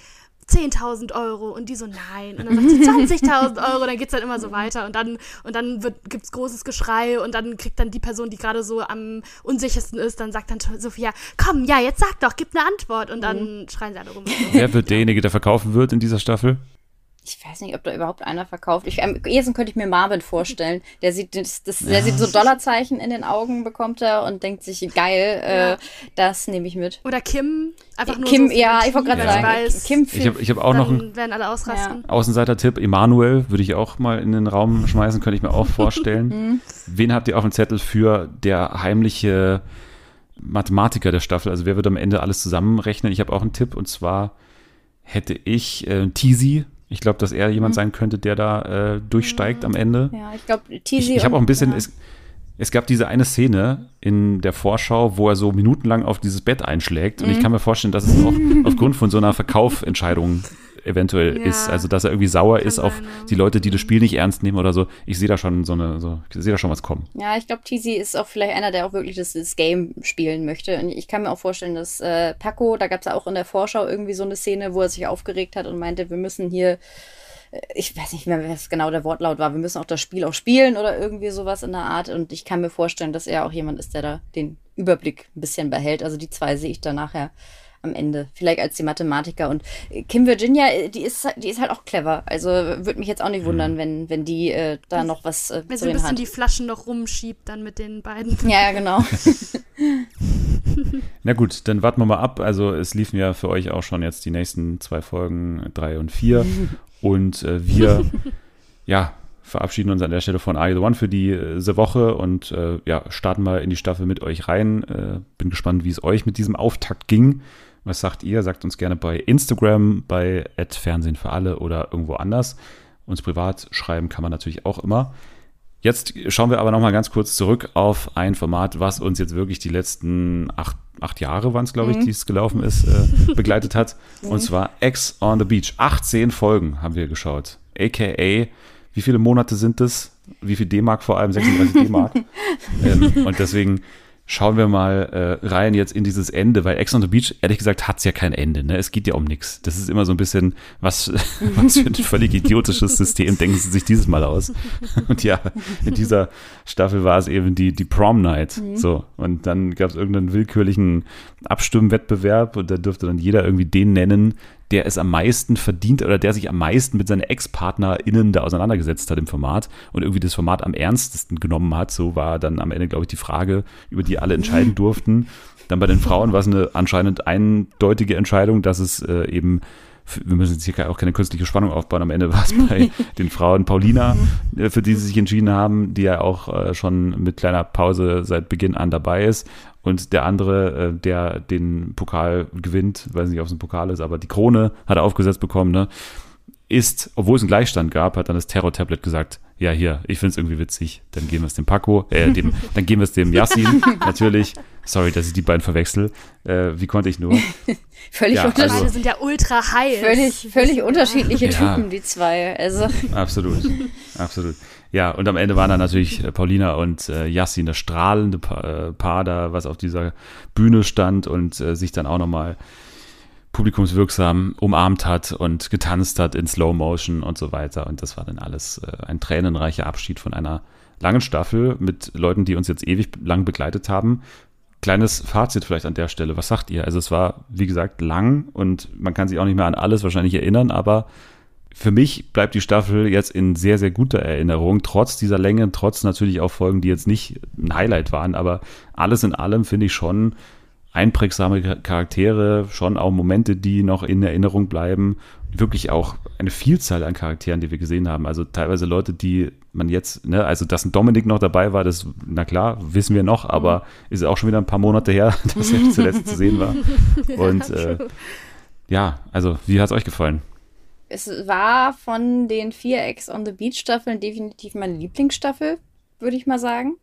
10.000 Euro und die so nein und dann sagt sie 20.000 Euro, dann geht es dann immer so weiter und dann und dann gibt es großes Geschrei und dann kriegt dann die Person, die gerade so am unsichersten ist, dann sagt dann Sophia, komm, ja, jetzt sag doch, gib eine Antwort und dann mhm. schreien sie alle rum. Wer wird derjenige, der verkaufen wird in dieser Staffel? Ich weiß nicht, ob da überhaupt einer verkauft. Ich, am ehesten könnte ich mir Marvin vorstellen. Der sieht, das, das, der sieht so Dollarzeichen in den Augen, bekommt er und denkt sich, geil, ja. äh, das nehme ich mit. Oder Kim, einfach nur Kim, so ja, ich wollte gerade ja. sagen, weiß, Kim Ich habe ich hab auch noch einen werden alle ausrasten. Ja. Außenseiter-Tipp, Emanuel würde ich auch mal in den Raum schmeißen, könnte ich mir auch vorstellen. Mhm. Wen habt ihr auf dem Zettel für der heimliche Mathematiker der Staffel? Also wer wird am Ende alles zusammenrechnen? Ich habe auch einen Tipp und zwar hätte ich äh, Teasy ich glaube, dass er jemand mhm. sein könnte, der da äh, durchsteigt mhm. am Ende. Ja, ich glaube. Ich, ich habe auch ein bisschen. Ja. Es, es, gab diese eine Szene in der Vorschau, wo er so minutenlang auf dieses Bett einschlägt. Mhm. Und ich mhm. kann mir vorstellen, dass es auch aufgrund von so einer Verkaufentscheidung eventuell ja. ist. Also, dass er irgendwie sauer Kann ist auf sein, die Leute, die das Spiel nicht ernst nehmen oder so. Ich sehe da schon so eine, so, ich sehe da schon was kommen. Ja, ich glaube, Teasy ist auch vielleicht einer, der auch wirklich das, das Game spielen möchte. Und ich kann mir auch vorstellen, dass äh, Paco, da gab es ja auch in der Vorschau irgendwie so eine Szene, wo er sich aufgeregt hat und meinte, wir müssen hier äh, ich weiß nicht mehr, was genau der Wortlaut war. Wir müssen auch das Spiel auch spielen oder irgendwie sowas in der Art. Und ich kann mir vorstellen, dass er auch jemand ist, der da den Überblick ein bisschen behält. Also die zwei sehe ich da nachher am Ende. Vielleicht als die Mathematiker. Und Kim Virginia, äh, die ist, die ist halt auch clever. Also würde mich jetzt auch nicht wundern, mhm. wenn, wenn die äh, da noch was äh, Wenn sie ein bisschen hat. die Flaschen noch rumschiebt, dann mit den beiden. Ja, genau. Na gut, dann warten wir mal ab. Also es liefen ja für euch auch schon jetzt die nächsten zwei Folgen, drei und vier. und äh, wir, ja, verabschieden uns an der Stelle von Are You The One für diese äh, Woche und äh, ja, starten mal in die Staffel mit euch rein. Äh, bin gespannt, wie es euch mit diesem Auftakt ging. Was sagt ihr? Sagt uns gerne bei Instagram, bei Fernsehen für alle oder irgendwo anders. Uns privat schreiben kann man natürlich auch immer. Jetzt schauen wir aber noch mal ganz kurz zurück auf ein Format, was uns jetzt wirklich die letzten acht, acht Jahre waren es, glaube ich, mhm. die es gelaufen ist, äh, begleitet hat. Mhm. Und zwar X on the Beach. 18 Folgen haben wir geschaut. AKA wie viele Monate sind das? Wie viel D-Mark vor allem? 36 D-Mark. ähm, und deswegen schauen wir mal äh, rein jetzt in dieses Ende, weil Ex on the Beach, ehrlich gesagt, hat es ja kein Ende. Ne? Es geht ja um nichts. Das ist immer so ein bisschen, was, was für ein völlig idiotisches System denken sie sich dieses Mal aus. Und ja, in dieser Staffel war es eben die, die Prom Night. Mhm. So. Und dann gab es irgendeinen willkürlichen Abstimmwettbewerb und da dürfte dann jeder irgendwie den nennen, der es am meisten verdient oder der sich am meisten mit seinen Ex-PartnerInnen da auseinandergesetzt hat im Format und irgendwie das Format am ernstesten genommen hat. So war dann am Ende, glaube ich, die Frage, über die alle entscheiden durften. Dann bei den Frauen war es eine anscheinend eindeutige Entscheidung, dass es äh, eben wir müssen jetzt hier auch keine künstliche Spannung aufbauen. Am Ende war es bei den Frauen Paulina, äh, für die sie sich entschieden haben, die ja auch äh, schon mit kleiner Pause seit Beginn an dabei ist. Und der andere, äh, der den Pokal gewinnt, weiß nicht, ob es ein Pokal ist, aber die Krone hat er aufgesetzt bekommen, ne? ist, obwohl es einen Gleichstand gab, hat dann das Terror-Tablet gesagt, ja, hier, ich finde es irgendwie witzig, dann geben wir es dem Paco, äh, dem, dann geben wir es dem Yassin, natürlich. Sorry, dass ich die beiden verwechsel. Äh, wie konnte ich nur? völlig ja, unterschiedlich. Also, sind ja ultra heiß. Völlig, völlig unterschiedliche ja. Typen, die zwei. Also. Absolut, absolut. Ja, und am Ende waren dann natürlich äh, Paulina und äh, das strahlende pa äh, Paar da, was auf dieser Bühne stand und äh, sich dann auch nochmal publikumswirksam umarmt hat und getanzt hat in Slow Motion und so weiter. Und das war dann alles äh, ein tränenreicher Abschied von einer langen Staffel mit Leuten, die uns jetzt ewig lang begleitet haben. Kleines Fazit vielleicht an der Stelle. Was sagt ihr? Also es war, wie gesagt, lang und man kann sich auch nicht mehr an alles wahrscheinlich erinnern, aber für mich bleibt die Staffel jetzt in sehr, sehr guter Erinnerung, trotz dieser Länge, trotz natürlich auch Folgen, die jetzt nicht ein Highlight waren, aber alles in allem finde ich schon einprägsame Charaktere, schon auch Momente, die noch in Erinnerung bleiben. Wirklich auch eine Vielzahl an Charakteren, die wir gesehen haben. Also teilweise Leute, die man jetzt, ne, also dass ein Dominik noch dabei war, das, na klar, wissen wir noch, aber ist auch schon wieder ein paar Monate her, dass er zuletzt zu sehen war. Und äh, ja, also wie hat es euch gefallen? Es war von den vier Ex on the Beach Staffeln definitiv meine Lieblingsstaffel, würde ich mal sagen.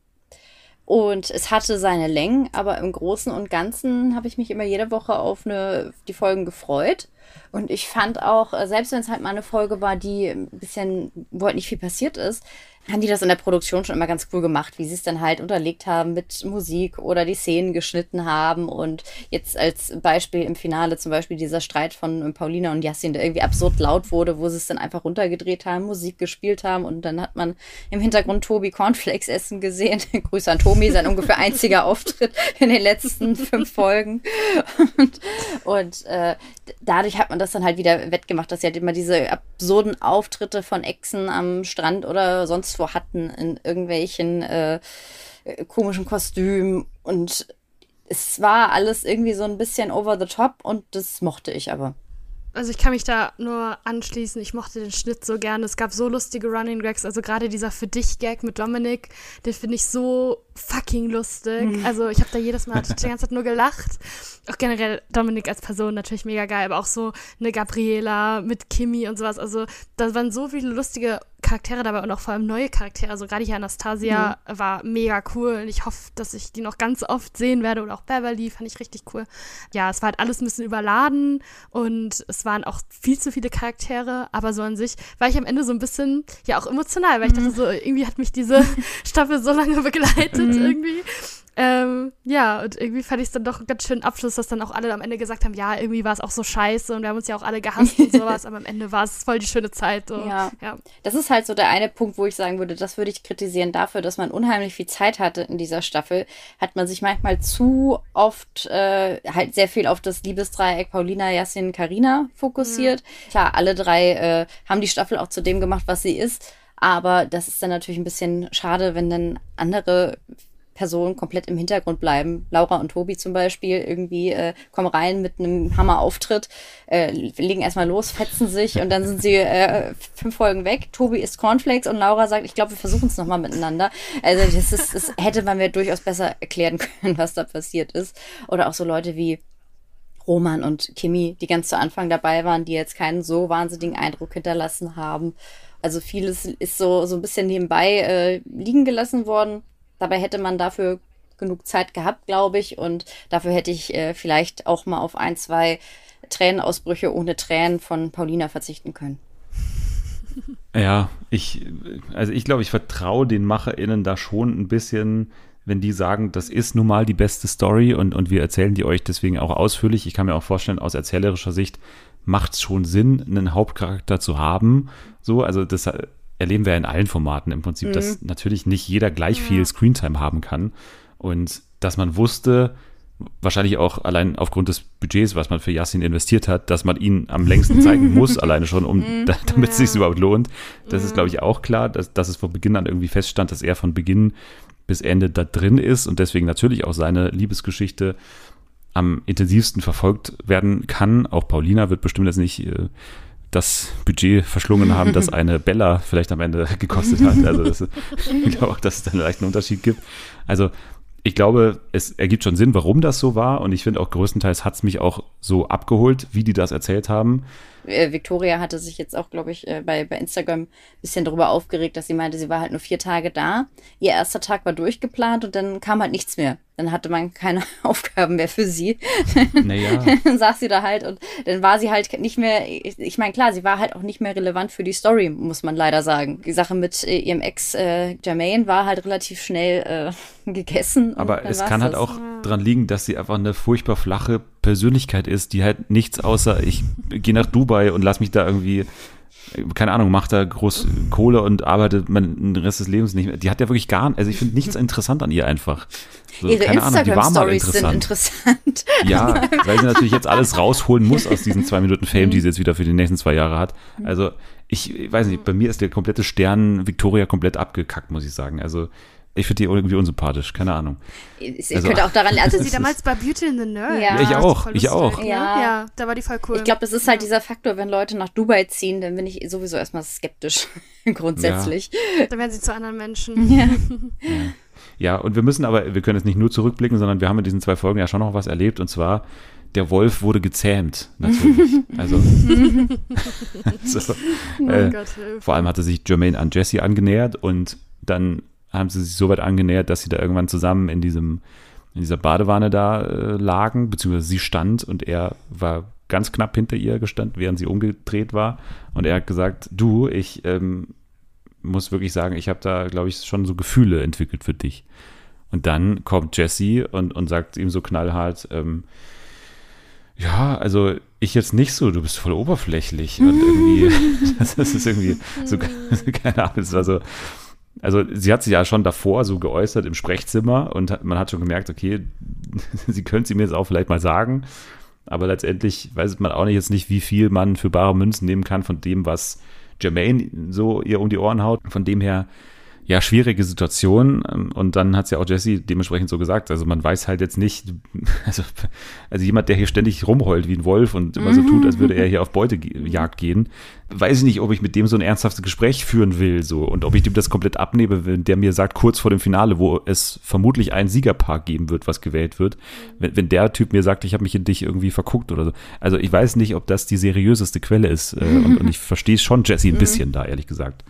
Und es hatte seine Längen, aber im Großen und Ganzen habe ich mich immer jede Woche auf eine, die Folgen gefreut. Und ich fand auch, äh, selbst wenn es halt mal eine Folge war, die ein bisschen, wo halt nicht viel passiert ist, haben die das in der Produktion schon immer ganz cool gemacht, wie sie es dann halt unterlegt haben mit Musik oder die Szenen geschnitten haben. Und jetzt als Beispiel im Finale zum Beispiel dieser Streit von Paulina und Yassin, der irgendwie absurd laut wurde, wo sie es dann einfach runtergedreht haben, Musik gespielt haben und dann hat man im Hintergrund Tobi Cornflakes essen gesehen. Grüße an Tobi, sein ungefähr einziger Auftritt in den letzten fünf Folgen. Und, und äh, dadurch hat man das dann halt wieder wettgemacht, dass sie halt immer diese absurden Auftritte von Echsen am Strand oder sonst vor hatten in irgendwelchen äh, komischen Kostümen. Und es war alles irgendwie so ein bisschen over the top und das mochte ich aber. Also ich kann mich da nur anschließen. Ich mochte den Schnitt so gerne. Es gab so lustige Running Gags. Also gerade dieser für dich Gag mit Dominik, den finde ich so fucking lustig. Mhm. Also ich habe da jedes Mal die ganze Zeit nur gelacht. Auch generell Dominik als Person natürlich mega geil, aber auch so eine Gabriela mit Kimi und sowas. Also da waren so viele lustige Charaktere dabei und auch vor allem neue Charaktere. Also gerade hier Anastasia mhm. war mega cool und ich hoffe, dass ich die noch ganz oft sehen werde oder auch Beverly fand ich richtig cool. Ja, es war halt alles ein bisschen überladen und es waren auch viel zu viele Charaktere, aber so an sich war ich am Ende so ein bisschen, ja auch emotional, weil ich mhm. dachte so, irgendwie hat mich diese Staffel so lange begleitet mhm. irgendwie. Ähm, ja, und irgendwie fand ich es dann doch einen ganz schönen Abschluss, dass dann auch alle am Ende gesagt haben, ja, irgendwie war es auch so scheiße und wir haben uns ja auch alle gehasst und sowas, aber am Ende war es voll die schöne Zeit. So. Ja. ja. Das ist halt so der eine Punkt, wo ich sagen würde, das würde ich kritisieren dafür, dass man unheimlich viel Zeit hatte in dieser Staffel, hat man sich manchmal zu oft äh, halt sehr viel auf das Liebesdreieck Paulina, Yassin, Karina fokussiert. Mhm. Klar, alle drei äh, haben die Staffel auch zu dem gemacht, was sie ist. Aber das ist dann natürlich ein bisschen schade, wenn dann andere Personen komplett im Hintergrund bleiben. Laura und Tobi zum Beispiel irgendwie äh, kommen rein mit einem Hammer-Auftritt, äh, legen erstmal los, fetzen sich und dann sind sie äh, fünf Folgen weg. Tobi isst Cornflakes und Laura sagt, ich glaube, wir versuchen es nochmal miteinander. Also das, ist, das hätte man mir durchaus besser erklären können, was da passiert ist. Oder auch so Leute wie Roman und Kimi, die ganz zu Anfang dabei waren, die jetzt keinen so wahnsinnigen Eindruck hinterlassen haben. Also vieles ist so, so ein bisschen nebenbei äh, liegen gelassen worden. Dabei hätte man dafür genug Zeit gehabt, glaube ich. Und dafür hätte ich äh, vielleicht auch mal auf ein, zwei Tränenausbrüche ohne Tränen von Paulina verzichten können. Ja, ich, also ich glaube, ich vertraue den MacherInnen da schon ein bisschen, wenn die sagen, das ist nun mal die beste Story und, und wir erzählen die euch deswegen auch ausführlich. Ich kann mir auch vorstellen, aus erzählerischer Sicht macht es schon Sinn, einen Hauptcharakter zu haben. So, also das erleben wir in allen Formaten im Prinzip, mhm. dass natürlich nicht jeder gleich ja. viel Screentime haben kann. Und dass man wusste, wahrscheinlich auch allein aufgrund des Budgets, was man für Yassin investiert hat, dass man ihn am längsten zeigen muss, alleine schon, um, mhm. da, damit es sich überhaupt lohnt. Das ist, glaube ich, auch klar, dass, dass es von Beginn an irgendwie feststand, dass er von Beginn bis Ende da drin ist und deswegen natürlich auch seine Liebesgeschichte am intensivsten verfolgt werden kann. Auch Paulina wird bestimmt jetzt nicht äh, das Budget verschlungen haben, das eine Bella vielleicht am Ende gekostet hat. Also das, ich glaube auch, dass es da einen leichten Unterschied gibt. Also ich glaube, es ergibt schon Sinn, warum das so war. Und ich finde auch größtenteils hat es mich auch so abgeholt, wie die das erzählt haben. Äh, Victoria hatte sich jetzt auch, glaube ich, äh, bei, bei Instagram ein bisschen darüber aufgeregt, dass sie meinte, sie war halt nur vier Tage da. Ihr erster Tag war durchgeplant und dann kam halt nichts mehr dann hatte man keine Aufgaben mehr für sie. Naja. dann saß sie da halt und dann war sie halt nicht mehr, ich meine, klar, sie war halt auch nicht mehr relevant für die Story, muss man leider sagen. Die Sache mit äh, ihrem Ex äh, Jermaine war halt relativ schnell äh, gegessen. Aber es kann halt auch ja. dran liegen, dass sie einfach eine furchtbar flache Persönlichkeit ist, die halt nichts außer ich gehe nach Dubai und lass mich da irgendwie keine Ahnung, macht da groß Kohle und arbeitet man den Rest des Lebens nicht mehr. Die hat ja wirklich gar, also ich finde nichts interessant an ihr einfach. So, Ihre Instagram-Stories sind interessant. Ja, weil sie natürlich jetzt alles rausholen muss aus diesen zwei Minuten Fame, die sie jetzt wieder für die nächsten zwei Jahre hat. Also ich weiß nicht, bei mir ist der komplette Stern Victoria komplett abgekackt, muss ich sagen. Also ich finde die irgendwie unsympathisch, keine Ahnung. Ich also, könnte auch daran lernen. Also sie damals bei Beauty in the Nerd. Ja, ich auch, ich auch. Ja. ja, da war die voll cool. Ich glaube, das ist halt dieser Faktor, wenn Leute nach Dubai ziehen, dann bin ich sowieso erstmal skeptisch, grundsätzlich. Ja. Dann werden sie zu anderen Menschen. Ja. ja. ja, und wir müssen aber, wir können jetzt nicht nur zurückblicken, sondern wir haben in diesen zwei Folgen ja schon noch was erlebt und zwar der Wolf wurde gezähmt, natürlich. Also, also oh äh, Gott, vor allem hatte sich Jermaine an Jesse angenähert und dann haben sie sich so weit angenähert, dass sie da irgendwann zusammen in diesem in dieser Badewanne da äh, lagen, beziehungsweise sie stand und er war ganz knapp hinter ihr gestanden, während sie umgedreht war. Und er hat gesagt, du, ich ähm, muss wirklich sagen, ich habe da, glaube ich, schon so Gefühle entwickelt für dich. Und dann kommt Jesse und, und sagt ihm so knallhart, ähm, ja, also ich jetzt nicht so, du bist voll oberflächlich und irgendwie, das, ist irgendwie so, keine Ahnung, es war so, also sie hat sich ja schon davor so geäußert im Sprechzimmer und man hat schon gemerkt, okay, sie könnte sie mir jetzt auch vielleicht mal sagen, aber letztendlich weiß man auch nicht jetzt nicht, wie viel man für bare Münzen nehmen kann von dem, was Jermaine so ihr um die Ohren haut. Von dem her ja, schwierige Situation. Ähm, und dann hat es ja auch Jesse dementsprechend so gesagt. Also man weiß halt jetzt nicht, also, also jemand, der hier ständig rumheult wie ein Wolf und immer so tut, als würde er hier auf Beutejagd gehen, weiß ich nicht, ob ich mit dem so ein ernsthaftes Gespräch führen will, so. Und ob ich dem das komplett abnehme, wenn der mir sagt, kurz vor dem Finale, wo es vermutlich ein Siegerpaar geben wird, was gewählt wird, wenn, wenn der Typ mir sagt, ich habe mich in dich irgendwie verguckt oder so. Also ich weiß nicht, ob das die seriöseste Quelle ist. Äh, und, und ich verstehe schon Jesse ein bisschen da, ehrlich gesagt.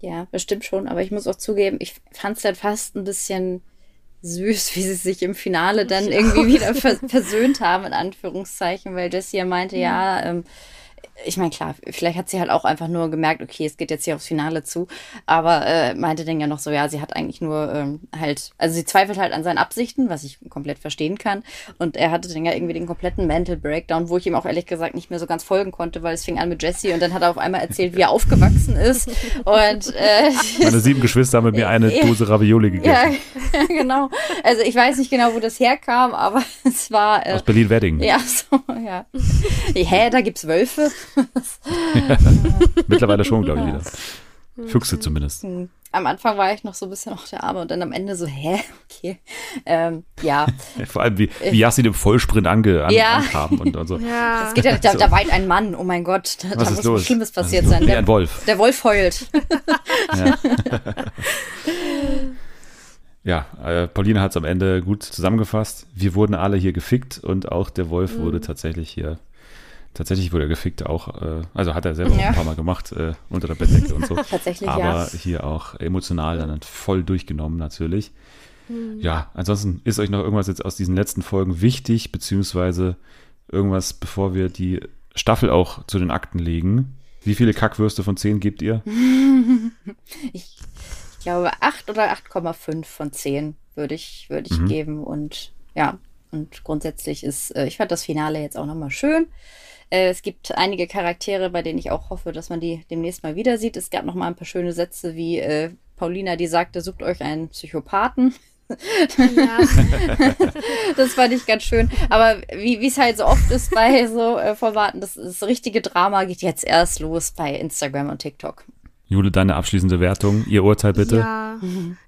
Ja, bestimmt schon, aber ich muss auch zugeben, ich fand es dann fast ein bisschen süß, wie sie sich im Finale dann irgendwie wieder vers versöhnt haben, in Anführungszeichen, weil Jessie ja meinte, mhm. ja, ähm, ich meine, klar, vielleicht hat sie halt auch einfach nur gemerkt, okay, es geht jetzt hier aufs Finale zu, aber äh, meinte dann ja noch so, ja, sie hat eigentlich nur ähm, halt, also sie zweifelt halt an seinen Absichten, was ich komplett verstehen kann. Und er hatte dann ja irgendwie den kompletten Mental Breakdown, wo ich ihm auch ehrlich gesagt nicht mehr so ganz folgen konnte, weil es fing an mit Jesse und dann hat er auf einmal erzählt, wie er aufgewachsen ist. Und äh, meine sieben Geschwister haben mit mir eine Dose Ravioli gegessen. Ja, genau. Also ich weiß nicht genau, wo das herkam, aber es war äh, aus Berlin-Wedding. Ja, so, ja. Hä, da gibt's Wölfe? Ja. Mittlerweile schon, glaube ich, wieder. Füchse zumindest. Hm. Am Anfang war ich noch so ein bisschen auf der Arme und dann am Ende so, hä? Okay. Ähm, ja. Vor allem, wie, wie Yassin im Vollsprint ange, an, ja. ankam und, und so. Ja. Das geht ja, da, da weint ein Mann, oh mein Gott. Da, Was da ist muss los? Schlimmes passiert sein. Der, ein Wolf. Der Wolf heult. Ja. Ja, äh, Pauline hat es am Ende gut zusammengefasst. Wir wurden alle hier gefickt und auch der Wolf mhm. wurde tatsächlich hier Tatsächlich wurde er gefickt auch, äh, also hat er selber ja. auch ein paar Mal gemacht, äh, unter der Bettdecke und so. Tatsächlich, Aber ja. hier auch emotional dann voll durchgenommen natürlich. Mhm. Ja, ansonsten ist euch noch irgendwas jetzt aus diesen letzten Folgen wichtig, beziehungsweise irgendwas, bevor wir die Staffel auch zu den Akten legen. Wie viele Kackwürste von 10 gebt ihr? ich, ich glaube 8 oder 8,5 von 10 würde ich, würde ich mhm. geben. Und ja, und grundsätzlich ist, äh, ich fand das Finale jetzt auch nochmal schön. Äh, es gibt einige Charaktere, bei denen ich auch hoffe, dass man die demnächst mal wieder sieht. Es gab noch mal ein paar schöne Sätze wie äh, Paulina, die sagte, sucht euch einen Psychopathen. Ja. das fand ich ganz schön. Aber wie es halt so oft ist bei so äh, Formaten, das, das richtige Drama geht jetzt erst los bei Instagram und TikTok. Jule, deine abschließende Wertung, Ihr Urteil bitte. Ja,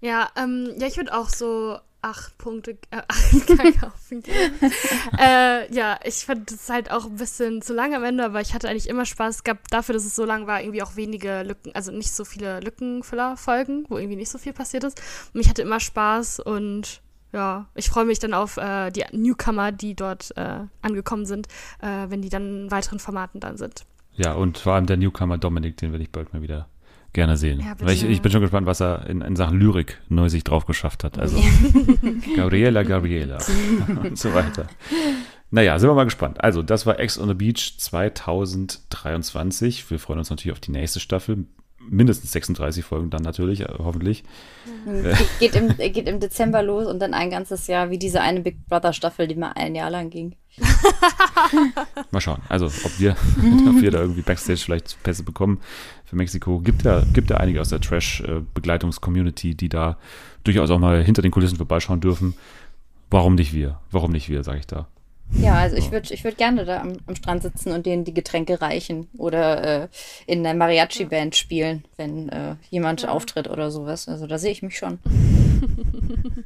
ja, ähm, ja ich würde auch so acht Punkte, äh, äh, ja, ich fand es halt auch ein bisschen zu lang am Ende, aber ich hatte eigentlich immer Spaß. Es gab dafür, dass es so lang war, irgendwie auch wenige Lücken, also nicht so viele Lückenfüller-Folgen, wo irgendwie nicht so viel passiert ist. Und ich hatte immer Spaß und ja, ich freue mich dann auf äh, die Newcomer, die dort äh, angekommen sind, äh, wenn die dann in weiteren Formaten dann sind. Ja, und vor allem der Newcomer Dominik, den werde ich bald mal wieder gerne sehen. Ja, Weil ich, ich, bin schon gespannt, was er in, in Sachen Lyrik neu sich drauf geschafft hat. Also Gabriela, Gabriela und so weiter. Naja, sind wir mal gespannt. Also, das war Ex on the Beach 2023. Wir freuen uns natürlich auf die nächste Staffel. Mindestens 36 Folgen dann natürlich, äh, hoffentlich. Mhm. Geht, im, geht im Dezember los und dann ein ganzes Jahr, wie diese eine Big Brother Staffel, die mal ein Jahr lang ging. mal schauen. Also, ob wir, ob wir da irgendwie Backstage vielleicht Pässe bekommen für Mexiko. Gibt ja, gibt ja einige aus der Trash-Begleitungs-Community, die da durchaus auch mal hinter den Kulissen vorbeischauen dürfen. Warum nicht wir? Warum nicht wir, sage ich da. Ja, also ich würde ich würd gerne da am, am, Strand sitzen und denen die Getränke reichen oder äh, in der Mariachi-Band spielen, wenn äh, jemand ja. auftritt oder sowas. Also da sehe ich mich schon.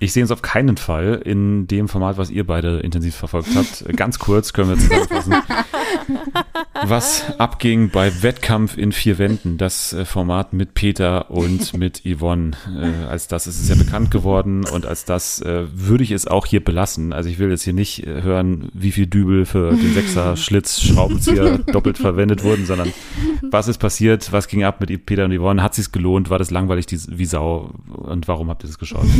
Ich sehe uns auf keinen Fall in dem Format, was ihr beide intensiv verfolgt habt. Ganz kurz können wir zusammenfassen, was abging bei Wettkampf in vier Wänden. Das äh, Format mit Peter und mit Yvonne. Äh, als das ist es ja bekannt geworden und als das äh, würde ich es auch hier belassen. Also ich will jetzt hier nicht äh, hören, wie viel Dübel für den Sechser Schlitz Schraubenzieher doppelt verwendet wurden, sondern was ist passiert, was ging ab mit Peter und Yvonne, hat sich's gelohnt, war das langweilig wie Sau und warum habt ihr das geschaut?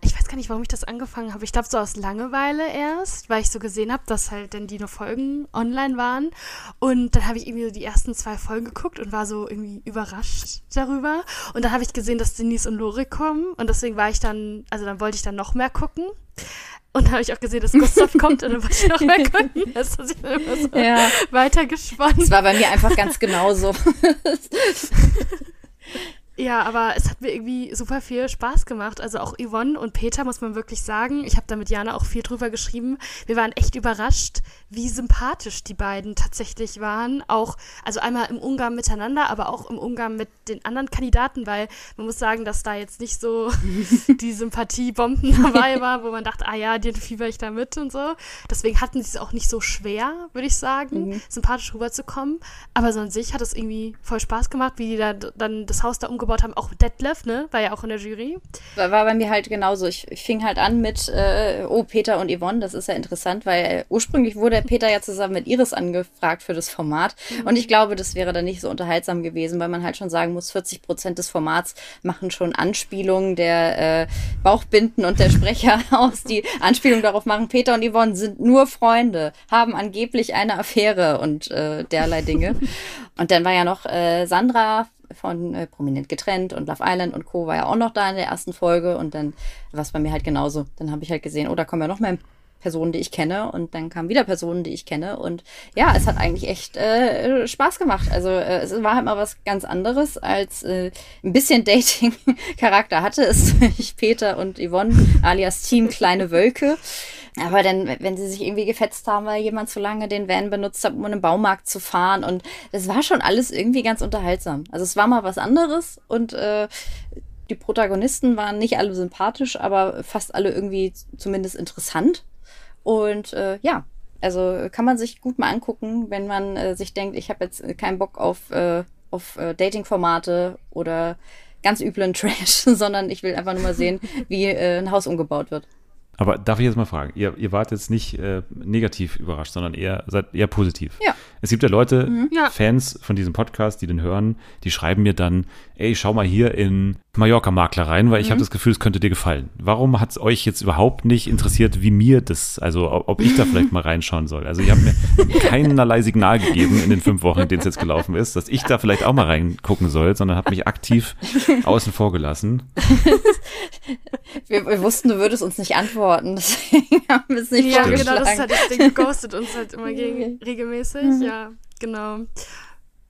ich weiß gar nicht, warum ich das angefangen habe. Ich glaube, so aus Langeweile erst, weil ich so gesehen habe, dass halt dann die nur Folgen online waren. Und dann habe ich irgendwie so die ersten zwei Folgen geguckt und war so irgendwie überrascht darüber. Und dann habe ich gesehen, dass Denise und Lore kommen. Und deswegen war ich dann, also dann wollte ich dann noch mehr gucken. Und dann habe ich auch gesehen, dass Gustav kommt und dann wollte ich noch mehr gucken. Das ist immer so ja. weitergespannt. Das war bei mir einfach ganz genauso. Ja, aber es hat mir irgendwie super viel Spaß gemacht. Also auch Yvonne und Peter, muss man wirklich sagen. Ich habe da mit Jana auch viel drüber geschrieben. Wir waren echt überrascht, wie sympathisch die beiden tatsächlich waren. Auch, also einmal im Umgang miteinander, aber auch im Umgang mit den anderen Kandidaten, weil man muss sagen, dass da jetzt nicht so die Sympathiebomben dabei war, wo man dachte, ah ja, den fieber ich da mit und so. Deswegen hatten sie es auch nicht so schwer, würde ich sagen, mhm. sympathisch rüberzukommen. Aber so an sich hat es irgendwie voll Spaß gemacht, wie die da dann das Haus da umgebaut haben. Auch Detlef, ne? War ja auch in der Jury. War, war bei mir halt genauso. Ich, ich fing halt an mit, äh, oh, Peter und Yvonne, das ist ja interessant, weil äh, ursprünglich wurde Peter ja zusammen mit Iris angefragt für das Format. Mhm. Und ich glaube, das wäre dann nicht so unterhaltsam gewesen, weil man halt schon sagen muss, 40 Prozent des Formats machen schon Anspielungen der äh, Bauchbinden und der Sprecher aus, die Anspielungen darauf machen, Peter und Yvonne sind nur Freunde, haben angeblich eine Affäre und äh, derlei Dinge. Und dann war ja noch äh, Sandra von äh, Prominent getrennt und Love Island und Co. war ja auch noch da in der ersten Folge und dann war es bei mir halt genauso. Dann habe ich halt gesehen, oh, da kommen ja noch mehr Personen, die ich kenne und dann kamen wieder Personen, die ich kenne und ja, es hat eigentlich echt äh, Spaß gemacht. Also äh, es war halt mal was ganz anderes als äh, ein bisschen Dating-Charakter hatte es ich Peter und Yvonne alias Team Kleine Wölke. Aber dann, wenn sie sich irgendwie gefetzt haben, weil jemand zu lange den Van benutzt hat, um in den Baumarkt zu fahren. Und das war schon alles irgendwie ganz unterhaltsam. Also es war mal was anderes und äh, die Protagonisten waren nicht alle sympathisch, aber fast alle irgendwie zumindest interessant. Und äh, ja, also kann man sich gut mal angucken, wenn man äh, sich denkt, ich habe jetzt keinen Bock auf, äh, auf äh, Dating-Formate oder ganz üblen Trash, sondern ich will einfach nur mal sehen, wie äh, ein Haus umgebaut wird. Aber darf ich jetzt mal fragen, ihr, ihr wart jetzt nicht äh, negativ überrascht, sondern eher seid eher positiv. Ja. Es gibt ja Leute, mhm. Fans von diesem Podcast, die den hören, die schreiben mir dann, ey, schau mal hier in Mallorca-Makler rein, weil ich mhm. habe das Gefühl, es könnte dir gefallen. Warum hat es euch jetzt überhaupt nicht interessiert, wie mir das, also ob ich da vielleicht mal reinschauen soll? Also ihr habt mir keinerlei Signal gegeben in den fünf Wochen, in denen es jetzt gelaufen ist, dass ich da vielleicht auch mal reingucken soll, sondern habt mich aktiv außen vor gelassen. Wir, wir, wussten, du würdest uns nicht antworten, deswegen haben wir es nicht Ja, genau, das halt das Ding, ghostet uns halt immer gegen, regelmäßig, mhm. Ja, genau.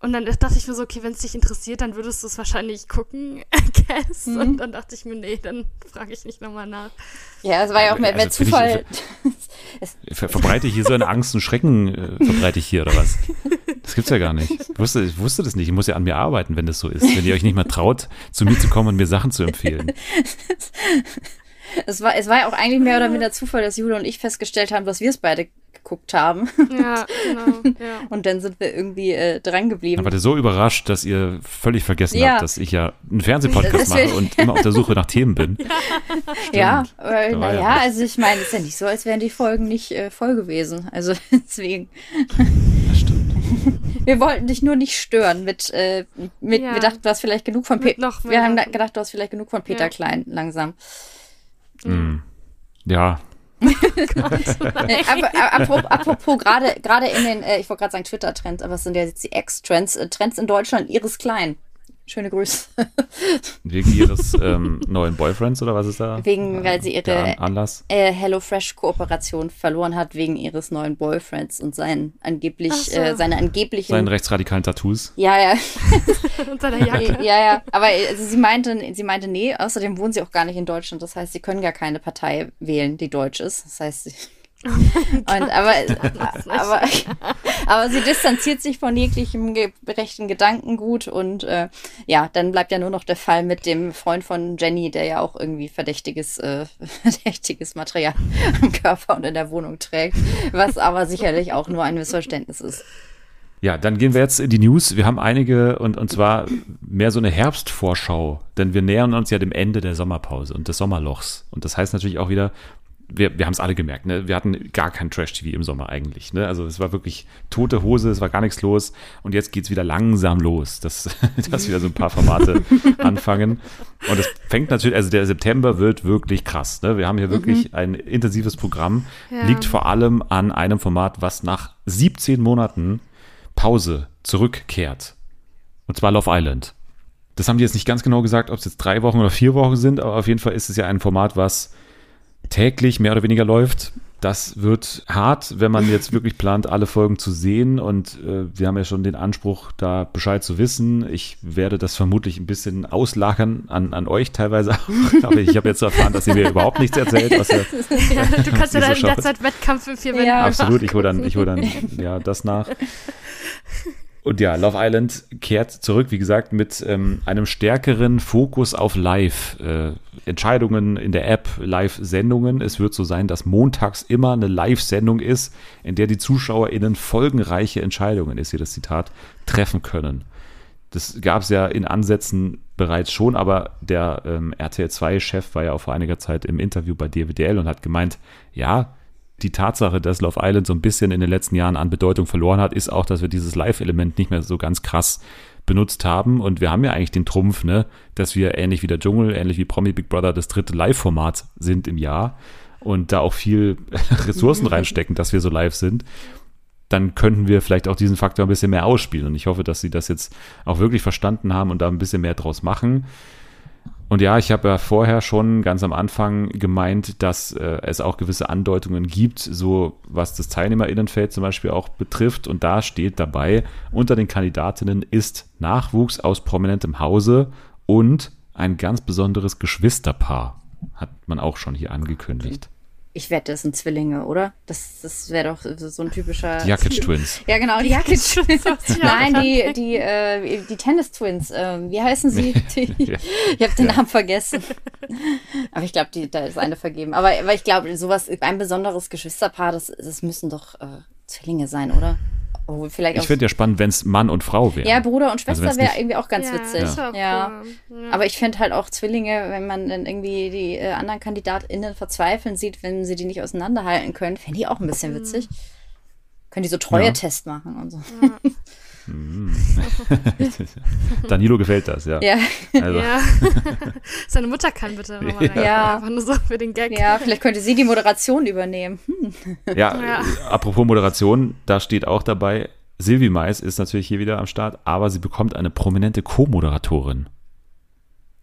Und dann dachte ich mir so, okay, wenn es dich interessiert, dann würdest du es wahrscheinlich gucken, I guess. Mhm. Und dann dachte ich mir, nee, dann frage ich nicht nochmal nach. Ja, es war ja auch mehr, also, mehr Zufall. Ich, ver verbreite ich hier so eine Angst und Schrecken, äh, verbreite ich hier oder was? Das gibt's ja gar nicht. Ich wusste, ich wusste das nicht. Ich muss ja an mir arbeiten, wenn das so ist. Wenn ihr euch nicht mal traut, zu mir zu kommen und mir Sachen zu empfehlen. Es war, es war ja auch eigentlich mehr oder minder Zufall, dass Jule und ich festgestellt haben, dass wir es beide geguckt haben. Ja, genau. Ja. Und dann sind wir irgendwie äh, dran geblieben. Aber so überrascht, dass ihr völlig vergessen ja. habt, dass ich ja einen Fernsehpodcast mache und immer auf der Suche nach Themen bin. Ja, äh, naja, also ich meine, es ist ja nicht so, als wären die Folgen nicht äh, voll gewesen. Also deswegen. Das stimmt. Wir wollten dich nur nicht stören mit, äh, mit ja. wir dachten, du hast vielleicht genug von Peter. Wir haben gedacht, du hast vielleicht genug von Peter Klein langsam. Mhm. Ja, apropos, apropos gerade in den, äh, ich wollte gerade sagen Twitter-Trends, aber es sind ja jetzt die Ex-Trends, äh, Trends in Deutschland, Iris Klein. Schöne Grüße. Wegen ihres ähm, neuen Boyfriends oder was ist da? Wegen, weil sie ihre Anlass? Äh, HelloFresh-Kooperation verloren hat wegen ihres neuen Boyfriends und seinen angeblich, so. äh, seine angeblichen. Seinen rechtsradikalen Tattoos. Ja, ja. und seiner Jacke. Ja, ja. Aber also, sie meinte, sie meinte, nee, außerdem wohnen sie auch gar nicht in Deutschland. Das heißt, sie können gar keine Partei wählen, die deutsch ist. Das heißt, sie Oh und aber, aber, aber sie distanziert sich von jeglichem rechten Gedankengut und äh, ja, dann bleibt ja nur noch der Fall mit dem Freund von Jenny, der ja auch irgendwie verdächtiges, äh, verdächtiges Material am Körper und in der Wohnung trägt, was aber sicherlich auch nur ein Missverständnis ist. Ja, dann gehen wir jetzt in die News. Wir haben einige und, und zwar mehr so eine Herbstvorschau, denn wir nähern uns ja dem Ende der Sommerpause und des Sommerlochs. Und das heißt natürlich auch wieder, wir, wir haben es alle gemerkt, ne? wir hatten gar kein Trash-TV im Sommer eigentlich. Ne? Also es war wirklich tote Hose, es war gar nichts los und jetzt geht es wieder langsam los, dass, dass wieder so ein paar Formate anfangen. Und es fängt natürlich, also der September wird wirklich krass. Ne? Wir haben hier wirklich mhm. ein intensives Programm, ja. liegt vor allem an einem Format, was nach 17 Monaten Pause zurückkehrt. Und zwar Love Island. Das haben die jetzt nicht ganz genau gesagt, ob es jetzt drei Wochen oder vier Wochen sind, aber auf jeden Fall ist es ja ein Format, was täglich mehr oder weniger läuft. Das wird hart, wenn man jetzt wirklich plant, alle Folgen zu sehen. Und äh, wir haben ja schon den Anspruch, da Bescheid zu wissen. Ich werde das vermutlich ein bisschen auslagern an, an euch teilweise auch. Aber ich habe jetzt erfahren, dass ihr mir überhaupt nichts erzählt. Was ja, ja, du kannst ja dann in der Zeit Wettkampf für vier ja. Absolut, ich hole dann, ich hol dann ja, das nach. Und ja, Love Island kehrt zurück, wie gesagt, mit ähm, einem stärkeren Fokus auf Live. Äh, in der App, Live-Sendungen. Es wird so sein, dass montags immer eine Live-Sendung ist, in der die ZuschauerInnen folgenreiche Entscheidungen, ist hier das Zitat, treffen können. Das gab es ja in Ansätzen bereits schon, aber der ähm, RTL 2-Chef war ja auch vor einiger Zeit im Interview bei DWDL und hat gemeint, ja, die Tatsache, dass Love Island so ein bisschen in den letzten Jahren an Bedeutung verloren hat, ist auch, dass wir dieses Live-Element nicht mehr so ganz krass benutzt haben. Und wir haben ja eigentlich den Trumpf, ne, dass wir ähnlich wie der Dschungel, ähnlich wie Promi Big Brother das dritte Live-Format sind im Jahr und da auch viel Ressourcen reinstecken, dass wir so live sind. Dann könnten wir vielleicht auch diesen Faktor ein bisschen mehr ausspielen. Und ich hoffe, dass sie das jetzt auch wirklich verstanden haben und da ein bisschen mehr draus machen. Und ja, ich habe ja vorher schon ganz am Anfang gemeint, dass äh, es auch gewisse Andeutungen gibt, so was das Teilnehmerinnenfeld zum Beispiel auch betrifft. Und da steht dabei, unter den Kandidatinnen ist Nachwuchs aus prominentem Hause und ein ganz besonderes Geschwisterpaar. Hat man auch schon hier angekündigt. Ich wette, das sind Zwillinge, oder? Das, das wäre doch so ein typischer. Die Jakic Twins. Ja, genau, die Jakic Twins. Nein, die, die, äh, die Tennis Twins. Äh, wie heißen sie? Die, Ja. Ich habe den Namen vergessen. aber ich glaube, da ist eine vergeben. Aber, aber ich glaube, sowas, ein besonderes Geschwisterpaar, das, das müssen doch äh, Zwillinge sein, oder? Oh, vielleicht Ich finde ja spannend, wenn es Mann und Frau wäre. Ja, Bruder und Schwester wenn's wäre irgendwie auch ganz ja, witzig. Auch ja. cool. ja. Aber ich fände halt auch Zwillinge, wenn man dann irgendwie die äh, anderen KandidatInnen verzweifeln sieht, wenn sie die nicht auseinanderhalten können, fände ich auch ein bisschen witzig. Können die so Treue-Test machen und so. Danilo gefällt das, ja. Ja, Also, ja. Seine Mutter kann bitte nochmal rein. Ja. Einfach nur so für den Gag. ja, vielleicht könnte sie die Moderation übernehmen. Hm. Ja, Ja. apropos Moderation, da steht auch dabei, Silvi Mais ist natürlich hier wieder am Start, aber sie bekommt eine prominente Co-Moderatorin.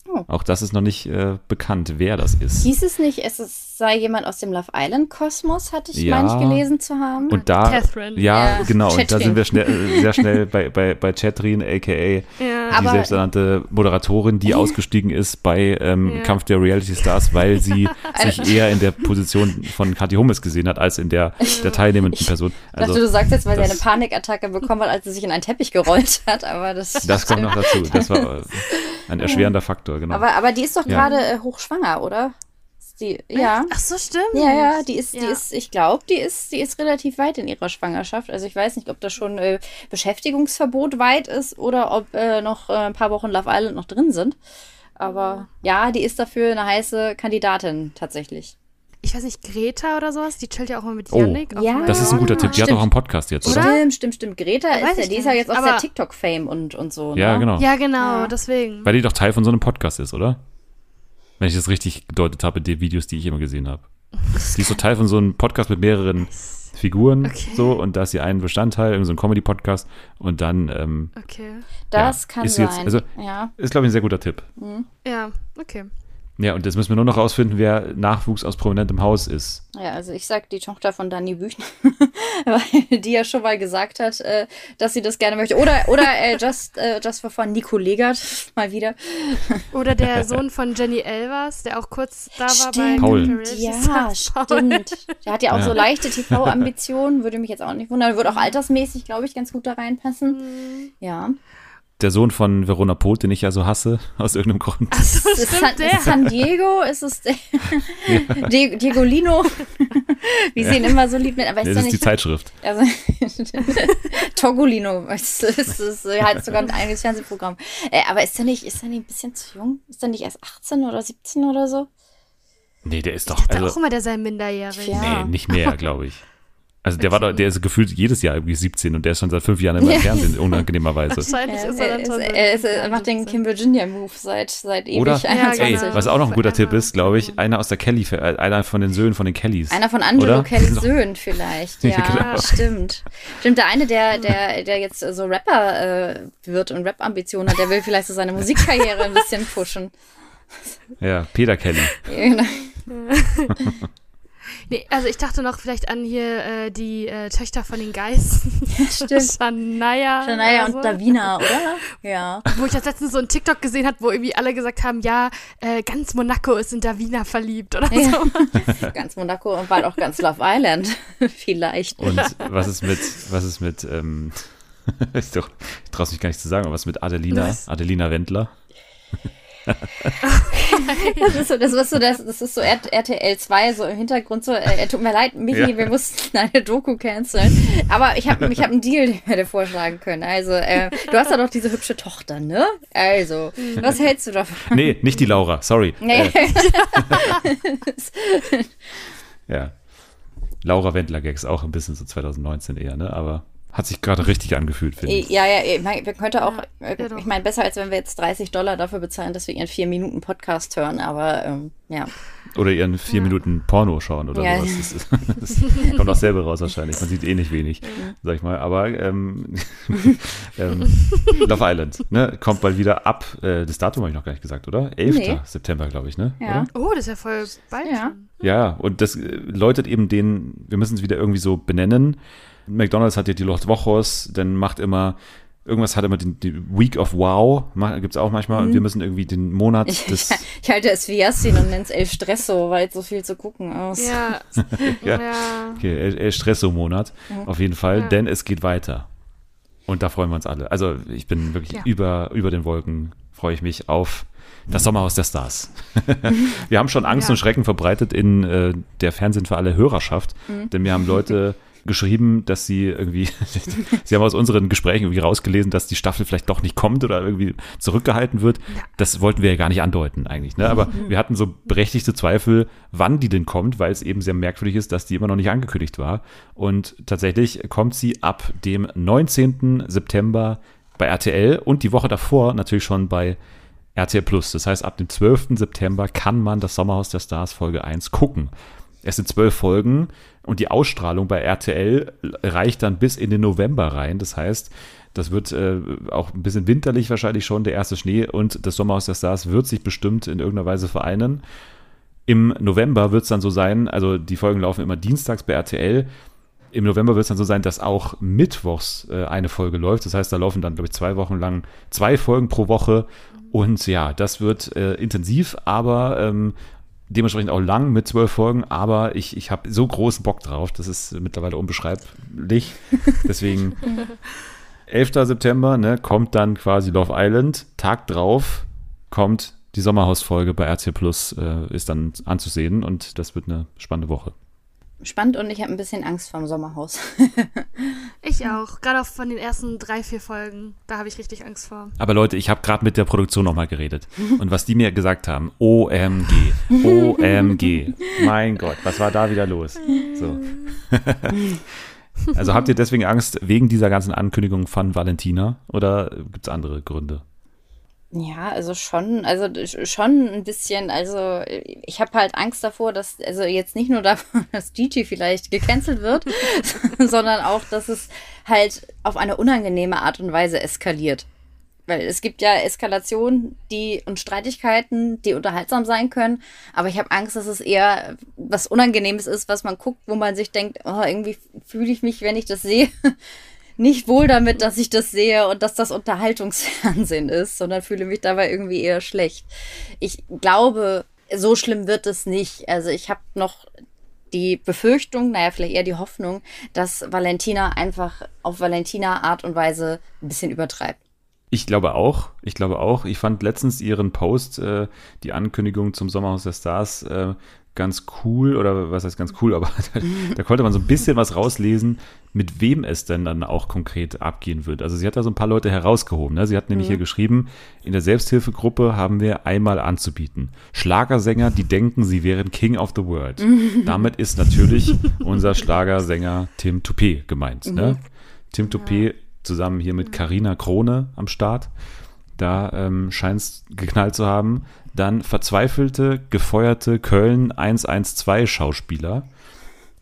Oh. Auch das ist noch nicht äh, bekannt, wer das ist. Hieß es nicht, es ist, sei jemand aus dem Love Island-Kosmos, hatte ich, Ja. meine ich, gelesen zu haben? Und da, Catherine. ja, Ja, genau, und da Chatrin. sind wir schnell, äh, sehr schnell bei, bei, bei Chatrin, aka Ja. die Aber- selbsternannte Moderatorin, die ausgestiegen ist bei ähm, Ja. Kampf der Reality Stars, weil sie sich eher in der Position von Kathi Hummels gesehen hat, als in der der teilnehmenden Person. ich dachte, Also, du sagst jetzt, weil sie das- eine Panikattacke bekommen hat, als sie sich in einen Teppich gerollt hat, aber das. das kommt noch dazu. Das war ein erschwerender Faktor, genau. aber, aber die ist doch Ja. gerade äh, hochschwanger, oder? Ist Die, ja. Ach so, stimmt. Ja, ja, die ist, die Ja. ist, ich glaube, die ist, die ist relativ weit in ihrer Schwangerschaft. Also ich weiß nicht, ob da schon äh, Beschäftigungsverbot weit ist oder ob äh, noch äh, ein paar Wochen Love Island noch drin sind. Aber ja, die ist dafür eine heiße Kandidatin tatsächlich. Ich weiß nicht, Greta oder sowas, die chillt ja auch mal mit Oh. Yannick. auf Ja. Das ist ein guter Tipp. Die hat Stimmt. auch einen Podcast jetzt, oder? Stimmt, stimmt, stimmt. Greta Weiß ist ja, die ist ja jetzt aus der TikTok-Fame und, und so. Ja, ne? genau. Ja, genau, Ja. deswegen. Weil die doch Teil von so einem Podcast ist, oder? Wenn ich das richtig gedeutet habe, die Videos, die ich immer gesehen habe. Die ist so Teil von so einem Podcast mit mehreren Figuren, Okay. so, und da ist sie ein Bestandteil, irgendwie so ein Comedy-Podcast, und dann, ähm, Okay. Das Ja, kann ist sein. jetzt- also- ja. ist, glaube ich, ein sehr guter Tipp. Ja, okay. Ja, und jetzt müssen wir nur noch rausfinden, wer Nachwuchs aus prominentem Haus ist. Ja, also ich sag die Tochter von Dani Büchner, weil die ja schon mal gesagt hat, äh, dass sie das gerne möchte. Oder, oder äh, just, äh, just for fun, Nico Legert, mal wieder. Oder der Sohn von Jenny Elvers, der auch kurz da war bei Stimmt, Paul. Ja, stimmt. Der hat ja auch Ja. so leichte TV-Ambitionen, würde mich jetzt auch nicht wundern. Würde auch altersmäßig, glaube ich, ganz gut da reinpassen. Ja. Der Sohn von Verona Poth, den ich ja so hasse, aus irgendeinem Grund. So Ist es San, ist es der. San Diego? Ist es der, Die- Diegolino? Wie sie ihn immer so lieb nennen. Aber ist Nee, das ist die nicht Zeitschrift. Also, Togolino, es ist, ist halt sogar ein eigenes Fernsehprogramm. Äh, aber ist der nicht, ist der nicht ein bisschen zu jung? Ist der nicht erst 18 oder 17 oder so? Nee, der ist doch, Ich dachte auch also, immer, der sei minderjährig. Ja. nee, nicht mehr, glaube ich. Also der war doch, der ist gefühlt jedes Jahr irgendwie 17 und der ist schon seit fünf Jahren immer im Fernsehen, unangenehmerweise. Wahrscheinlich Er, ist er dann er, ist, er 17. macht den Kim Virginia-Move seit, seit ewig. Oder, 21. ey, genau. was auch noch ein guter Tipp ist, glaube ich, einer aus der Kelly, einer von den Söhnen von den Kellys. Einer von Angelo? Kellys Söhnen vielleicht. Ja, Ja, genau. stimmt. Stimmt, der eine, der, der, der jetzt so Rapper äh, wird und Rap-Ambitionen hat, der will vielleicht so seine Musikkarriere ein bisschen pushen. Ja, Peter Kelly. Ja, genau. Nee, also ich dachte noch vielleicht an hier äh, die äh, Töchter von den Geißen. Stimmt. Shania. Shania so. und Davina, oder? Ja. Wo ich das letztens so ein TikTok gesehen habe, wo irgendwie alle gesagt haben, ja, äh, ganz Monaco ist in Davina verliebt oder Ja. so. Ganz Monaco und bald auch ganz Love Island. Vielleicht. Und was ist mit, was ist mit, ähm, ist doch, ich traue mich gar nicht zu sagen, aber was ist mit Adelina, Was? Adelina Wendler? das ist so, das ist so, das, das ist so RTL 2, so im Hintergrund so, äh, tut mir leid, Michi, ja. wir mussten eine Doku canceln. Aber ich habe ich hab einen Deal, den wir dir vorschlagen können. Also, äh, du hast ja doch diese hübsche Tochter, ne? Also, was hältst du davon? Nee, nicht die Laura, sorry. Nee. Äh. ja. Laura Wendler-Gags auch ein bisschen so 2019 eher, ne? Aber hat sich gerade richtig angefühlt, finde ich. Ja, ja, ich meine, wir könnten auch, ja, äh, ich meine, besser als wenn wir jetzt 30 Dollar dafür bezahlen, dass wir ihren 4 Minuten Podcast hören, aber ähm, ja. Oder ihren 4 ja. Minuten Porno schauen oder ja. sowas. Das, das kommt auch selber raus wahrscheinlich. Man sieht eh nicht wenig, sag ich mal. Aber ähm, ähm, Love Island, ne, kommt bald wieder ab. Äh, das Datum habe ich noch gar nicht gesagt, oder? 11. Nee. September, glaube ich, ne? Ja. Oder? Oh, das ist ja voll bald. Ja, ja und das äh, läutet eben den, wir müssen es wieder irgendwie so benennen McDonalds hat ja die Los Wochos, dann macht immer irgendwas hat immer die, die Week of Wow, gibt es auch manchmal. Mhm. Wir müssen irgendwie den Monat des. Ich, ich halte es Fiastin und nenne es El Stresso, weil so viel zu gucken aus. Ja. ja. ja. Okay, El, El Stresso-Monat, mhm. auf jeden Fall, ja. denn es geht weiter. Und da freuen wir uns alle. Also ich bin wirklich ja. über, über den Wolken, freue ich mich auf das Sommerhaus der Stars. wir haben schon Angst und Schrecken verbreitet in äh, der Fernsehen für alle Hörerschaft, mhm. denn wir haben Leute geschrieben, dass sie irgendwie, sie haben aus unseren Gesprächen irgendwie rausgelesen, dass die Staffel vielleicht doch nicht kommt oder irgendwie zurückgehalten wird. Das wollten wir ja gar nicht andeuten eigentlich. Ne? Aber mhm. wir hatten so berechtigte Zweifel, wann die denn kommt, weil es eben sehr merkwürdig ist, dass die immer noch nicht angekündigt war. Und tatsächlich kommt sie ab dem 19. September bei RTL und die Woche davor natürlich schon bei RTL Plus. Das heißt, ab dem 12. September kann man das Sommerhaus der Stars Folge 1 gucken. Es sind zwölf Folgen und die Ausstrahlung bei RTL reicht dann bis in den November rein. Das heißt, das wird äh, auch ein bisschen winterlich wahrscheinlich schon, der erste Schnee und das Sommerhaus der Stars wird sich bestimmt in irgendeiner Weise vereinen. Im November wird es dann so sein, also die Folgen laufen immer dienstags bei RTL. Im November wird es dann so sein, dass auch mittwochs äh, eine Folge läuft. Das heißt, da laufen dann, glaube ich, zwei Wochen lang zwei Folgen pro Woche. Und ja, das wird äh, intensiv, aber ähm, dementsprechend auch lang mit zwölf Folgen, aber ich, ich habe so großen Bock drauf, das ist mittlerweile unbeschreiblich. Deswegen 11. September ne, kommt dann quasi Love Island, Tag drauf kommt die Sommerhausfolge bei RC Plus, äh, ist dann anzusehen und das wird eine spannende Woche spannend und ich habe ein bisschen Angst vorm Sommerhaus. ich auch. Gerade auch von den ersten drei, vier Folgen. Da habe ich richtig Angst vor. Aber Leute, ich habe gerade mit der Produktion nochmal geredet. Und was die mir gesagt haben, OMG, OMG. mein Gott, was war da wieder los? So. also habt ihr deswegen Angst wegen dieser ganzen Ankündigung von Valentina oder gibt es andere Gründe? Ja, also schon, also schon ein bisschen, also ich habe halt Angst davor, dass, also jetzt nicht nur davon, dass Gigi vielleicht gecancelt wird, sondern auch, dass es halt auf eine unangenehme Art und Weise eskaliert. Weil es gibt ja Eskalationen, die und Streitigkeiten, die unterhaltsam sein können, aber ich habe Angst, dass es eher was Unangenehmes ist, was man guckt, wo man sich denkt, oh, irgendwie fühle ich mich, wenn ich das sehe, nicht wohl damit, dass ich das sehe und dass das Unterhaltungsfernsehen ist, sondern fühle mich dabei irgendwie eher schlecht. Ich glaube, so schlimm wird es nicht. Also ich habe noch die Befürchtung, naja, vielleicht eher die Hoffnung, dass Valentina einfach auf Valentina Art und Weise ein bisschen übertreibt. Ich glaube auch. Ich glaube auch. Ich fand letztens ihren Post, äh, die Ankündigung zum Sommerhaus der Stars, äh, ganz cool, oder was heißt ganz cool, aber da, da, konnte man so ein bisschen was rauslesen, mit wem es denn dann auch konkret abgehen wird. Also sie hat da so ein paar Leute herausgehoben. Ne? Sie hat nämlich mhm. hier geschrieben, in der Selbsthilfegruppe haben wir einmal anzubieten. Schlagersänger, die denken, sie wären King of the World. Damit ist natürlich unser Schlagersänger Tim Toupé gemeint. Ne? Mhm. Ne? Tim Toupé zusammen hier mit Karina Krone am Start. Da ähm, scheint es geknallt zu haben. Dann verzweifelte, gefeuerte Köln 112 Schauspieler.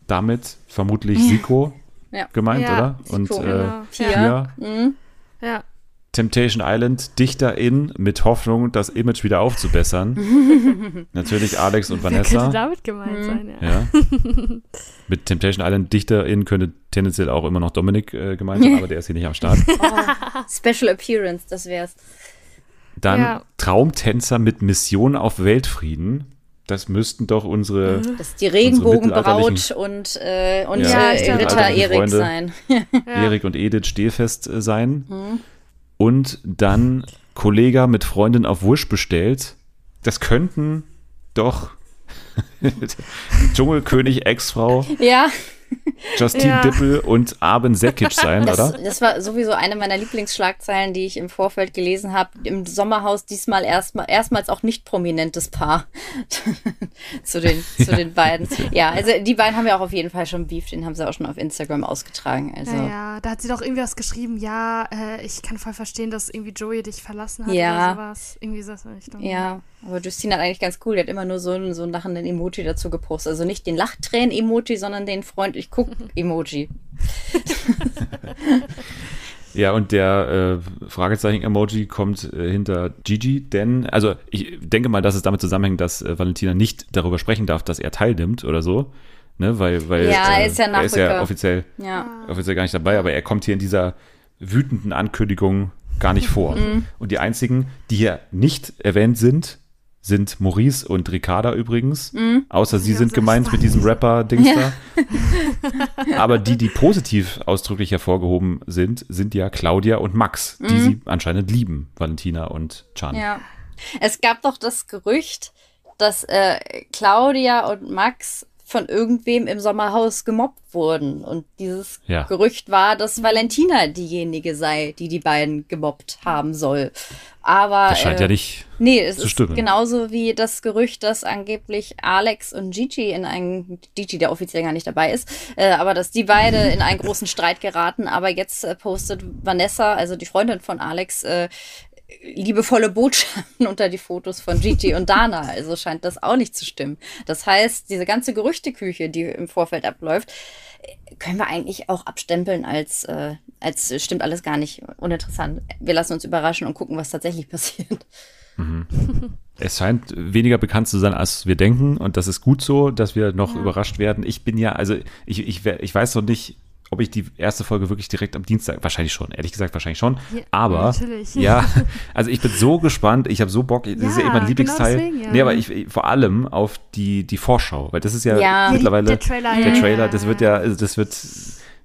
Damit vermutlich Siko ja. gemeint, ja, oder? Siko, Und äh, genau. Pia. Mhm. Ja. Temptation Island Dichterin mit Hoffnung, das Image wieder aufzubessern. Natürlich Alex und Vanessa. Wer könnte damit gemeint mhm. sein, ja. ja. mit Temptation Island Dichterin könnte tendenziell auch immer noch Dominik äh, gemeint sein, aber der ist hier nicht am Start. Oh, Special Appearance, das wär's. Dann ja. Traumtänzer mit Mission auf Weltfrieden. Das müssten doch unsere. Mhm. Das ist die Regenbogenbraut und, äh, und ja, äh, Ritter Erik sein. Erik und Edith Stehfest äh, sein. Mhm. Und dann Kollege mit Freundin auf Wusch bestellt. Das könnten doch Dschungelkönig, Ex-Frau, Ja, Justine Ja. Dippel und Arben Sekic sein, das, oder? das war sowieso eine meiner Lieblingsschlagzeilen, die ich im Vorfeld gelesen habe. Im Sommerhaus diesmal erstmal, erstmals auch nicht prominentes Paar zu, den, zu den beiden. Ja, also die beiden haben ja auch auf jeden Fall schon Beef, den haben sie auch schon auf Instagram ausgetragen. Also Ja, ja, da hat sie doch irgendwie was geschrieben, ja, äh, ich kann voll verstehen, dass irgendwie Joey dich verlassen hat Ja. oder sowas. Irgendwie so in Richtung. Ja, aber Justine hat eigentlich ganz cool. Die hat immer nur so, einen- so einen lachenden Emoji dazu gepostet. Also nicht den Lachtränen-Emoji, sondern den freundlich guck-Emoji. Ja, und der äh, Fragezeichen-Emoji kommt äh, hinter Gigi, denn, also ich denke mal, dass es damit zusammenhängt, dass äh, Valentina nicht darüber sprechen darf, dass er teilnimmt oder so. Ne, weil, weil Ja, er äh, ist ja er ist ja offiziell, Ja. offiziell gar nicht dabei, aber er kommt hier in dieser wütenden Ankündigung gar nicht vor. Mhm. Und die einzigen, die hier nicht erwähnt sind, sind Maurice und Ricarda übrigens. Mhm. Außer sie Ja, sind gemeint mit diesem Rapper-Dings da. Aber die, die positiv ausdrücklich hervorgehoben sind, sind ja Claudia und Max, die sie anscheinend lieben, Valentina und Chan. Mhm. Ja. Es gab doch das Gerücht, dass äh, Claudia und Max von irgendwem im Sommerhaus gemobbt wurden. Und dieses Ja. Gerücht war, dass Valentina diejenige sei, die die beiden gemobbt haben soll. Aber Das scheint äh, ja nicht. Nee, es zu ist stimmen. genauso wie das Gerücht, dass angeblich Alex und Gigi in einen, Gigi, der offiziell gar nicht dabei ist, äh, aber dass die beide in einen großen Streit geraten. Aber jetzt äh, postet Vanessa, also die Freundin von Alex, äh, liebevolle Botschaften unter die Fotos von Gigi und Dana. Also scheint das auch nicht zu stimmen. Das heißt, diese ganze Gerüchteküche, die im Vorfeld abläuft, äh, können wir eigentlich auch abstempeln als, äh, als äh, stimmt alles gar nicht uninteressant. Wir lassen uns überraschen und gucken, was tatsächlich passiert. Es scheint weniger bekannt zu sein, als wir denken. Und das ist gut so, dass wir noch überrascht werden. Ich bin ja, also ich, ich, ich weiß noch nicht, ob ich die erste Folge wirklich direkt am Dienstag, wahrscheinlich schon, ehrlich gesagt, wahrscheinlich schon. Ja, Aber, natürlich. ja, also ich bin so gespannt, ich habe so Bock, das ist ja eh mein Lieblingsteil. genau deswegen, ja. Nee, aber ich, vor allem auf die, die Vorschau, weil das ist ja, Ja. mittlerweile, Der Trailer, der Trailer, ja, das wird ja, also das wird,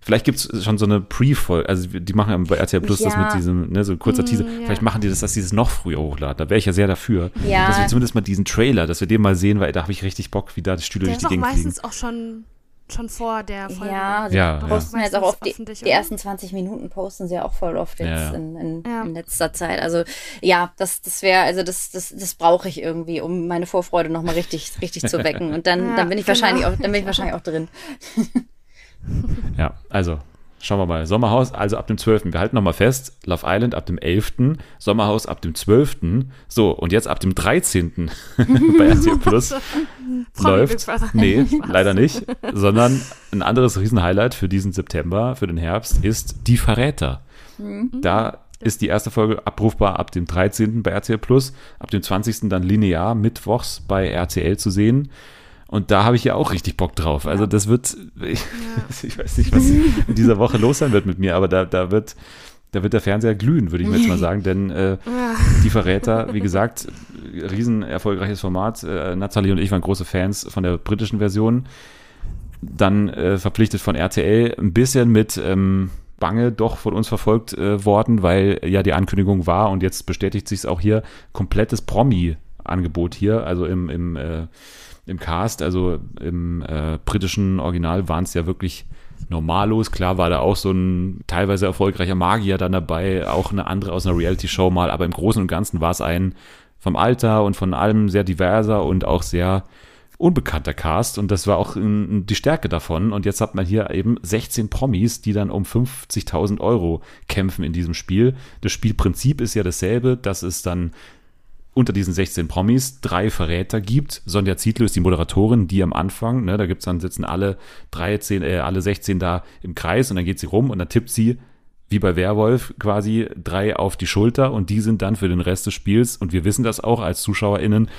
vielleicht gibt es schon so eine Pre-Folge, also die machen ja bei RTL Plus das mit diesem, ne, so ein kurzer Teaser, Mm, ja. vielleicht machen die das, dass die das noch früher hochladen, da wäre ich ja sehr dafür, Ja. dass wir zumindest mal diesen Trailer, dass wir den mal sehen, weil da habe ich richtig Bock, wie da die Stühle Der durch ist die Gegend fliegen. meistens auch schon, schon vor der Folge. Ja, sie Ja, posten ja. jetzt auch oft die, die ersten 20 Minuten posten sie auch voll oft jetzt Ja, ja. In, in, Ja. in letzter Zeit. Also ja, das, das wäre, also das, das, das brauche ich irgendwie, um meine Vorfreude nochmal richtig, richtig zu wecken. Und dann, Ja, dann bin ich genau. wahrscheinlich auch, dann bin ich wahrscheinlich auch drin. Ja, also schauen wir mal. Sommerhaus, also ab dem 12. Wir halten nochmal fest, Love Island ab dem 11., Sommerhaus ab dem 12. So, und jetzt ab dem 13. bei RTL Plus läuft. Nee, leider nicht. Sondern ein anderes Riesenhighlight für diesen September, für den Herbst, ist Die Verräter. Da ist die erste Folge abrufbar ab dem 13. bei RTL Plus, ab dem 20. dann linear mittwochs bei RTL zu sehen. Und da habe ich ja auch richtig Bock drauf. Also das wird, ich, ich weiß nicht, was in dieser Woche los sein wird mit mir, aber da, da wird, da wird der Fernseher glühen, würde ich mir jetzt mal sagen, denn äh, die Verräter, wie gesagt, riesen erfolgreiches Format. Äh, Nathalie und ich waren große Fans von der britischen Version. Dann äh, verpflichtet von RTL, ein bisschen mit ähm, Bange doch von uns verfolgt äh, worden, weil ja die Ankündigung war und jetzt bestätigt sich es auch hier, komplettes Promi-Angebot hier, also im, im, äh, im Cast, also im äh, britischen Original waren es ja wirklich normallos. Klar war da auch so ein teilweise erfolgreicher Magier dann dabei, auch eine andere aus einer Reality-Show mal, aber im Großen und Ganzen war es ein vom Alter und von allem sehr diverser und auch sehr unbekannter Cast und das war auch ähm, die Stärke davon. Und jetzt hat man hier eben 16 Promis, die dann um 50.000 Euro kämpfen in diesem Spiel. Das Spielprinzip ist ja dasselbe, dass es dann unter diesen 16 Promis drei Verräter gibt. Sonja Zietlow ist die Moderatorin, die am Anfang, ne, da gibt's dann sitzen alle 13, äh, alle 16 da im Kreis und dann geht sie rum und dann tippt sie wie bei Werwolf quasi drei auf die Schulter und die sind dann für den Rest des Spiels und wir wissen das auch als ZuschauerInnen,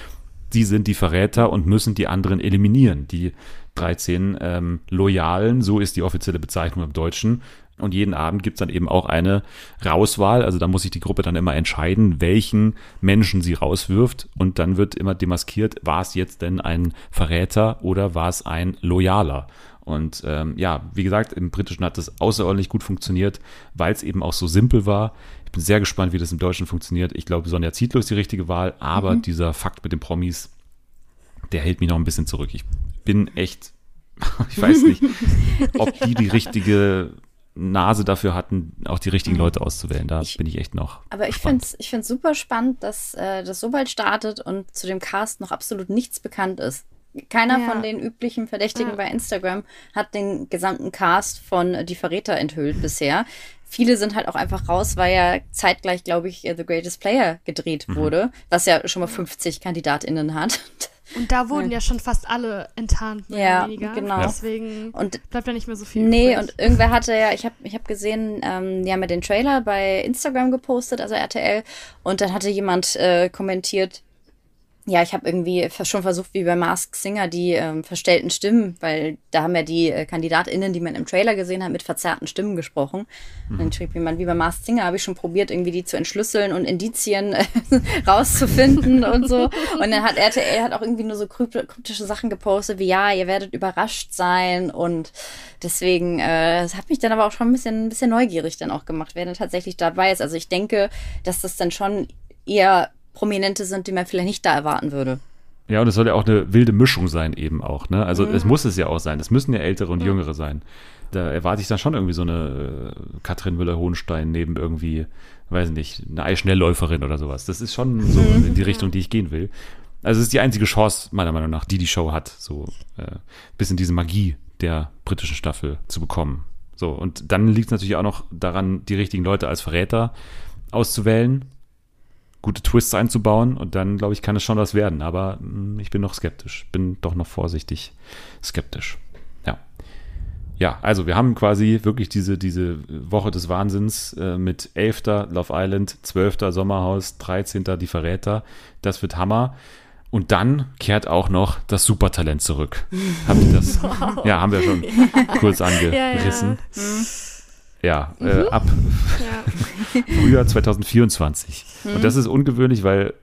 die sind die Verräter und müssen die anderen eliminieren. Die 13 ähm, Loyalen, so ist die offizielle Bezeichnung im Deutschen. Und jeden Abend gibt's dann eben auch eine Rauswahl. Also da muss sich die Gruppe dann immer entscheiden, welchen Menschen sie rauswirft. Und dann wird immer demaskiert, war es jetzt denn ein Verräter oder war es ein Loyaler? Und ähm, ja, wie gesagt, im Britischen hat das außerordentlich gut funktioniert, weil es eben auch so simpel war. Ich bin sehr gespannt, wie das im Deutschen funktioniert. Ich glaube, Sonja Zietlow ist die richtige Wahl, aber mhm. dieser Fakt mit den Promis, der hält mich noch ein bisschen zurück. Ich bin echt, ich weiß nicht, ob die die richtige Nase dafür hatten, auch die richtigen mhm. Leute auszuwählen. Da ich, bin ich echt noch. Aber ich finde es ich super spannend, dass äh, das so bald startet und zu dem Cast noch absolut nichts bekannt ist. Keiner ja. von den üblichen Verdächtigen ja. bei Instagram hat den gesamten Cast von Die Verräter enthüllt bisher. Viele sind halt auch einfach raus, weil ja zeitgleich, glaube ich, The Greatest Player gedreht mhm. wurde, was ja schon mal 50 KandidatInnen hat. Und da wurden ja schon fast alle enttarnt, mehr ja, weniger. genau. Deswegen und, bleibt ja nicht mehr so viel. Nee, übrig. und irgendwer hatte ja, ich habe ich hab gesehen, ähm, die haben ja den Trailer bei Instagram gepostet, also RTL, und dann hatte jemand äh, kommentiert, ja, ich habe irgendwie schon versucht, wie bei Mask Singer, die ähm, verstellten Stimmen, weil da haben ja die äh, KandidatInnen, die man im Trailer gesehen hat, mit verzerrten Stimmen gesprochen. Mhm. dann schrieb jemand, wie bei Mask Singer, habe ich schon probiert, irgendwie die zu entschlüsseln und Indizien äh, rauszufinden und so. Und dann hat RTL hat auch irgendwie nur so kryptische Sachen gepostet, wie ja, ihr werdet überrascht sein und deswegen, äh, das hat mich dann aber auch schon ein bisschen, ein bisschen neugierig dann auch gemacht, wer denn tatsächlich dabei ist. Also ich denke, dass das dann schon eher Prominente sind, die man vielleicht nicht da erwarten würde. Ja, und es soll ja auch eine wilde Mischung sein, eben auch. Ne? Also, mhm. es muss es ja auch sein. Es müssen ja ältere und jüngere sein. Da erwarte ich dann schon irgendwie so eine äh, Katrin Müller-Hohenstein neben irgendwie, weiß nicht, eine Eisschnellläuferin oder sowas. Das ist schon so mhm. in die Richtung, die ich gehen will. Also, es ist die einzige Chance, meiner Meinung nach, die die Show hat, so äh, bisschen diese Magie der britischen Staffel zu bekommen. So, und dann liegt es natürlich auch noch daran, die richtigen Leute als Verräter auszuwählen gute Twists einzubauen und dann, glaube ich, kann es schon was werden. Aber mh, hm, ich bin noch skeptisch, bin doch noch vorsichtig skeptisch. Ja. Ja, also wir haben quasi wirklich diese, diese Woche des Wahnsinns äh, mit 11. Love Island, 12. Sommerhaus, 13. Die Verräter. Das wird Hammer. Und dann kehrt auch noch das Supertalent zurück. Habt ihr das? Wow. Ja, haben wir schon kurz angerissen. Ja, ja. Ja, äh, mhm. äh, ab ja. Frühjahr 2024. Mhm. Und das ist ungewöhnlich, weil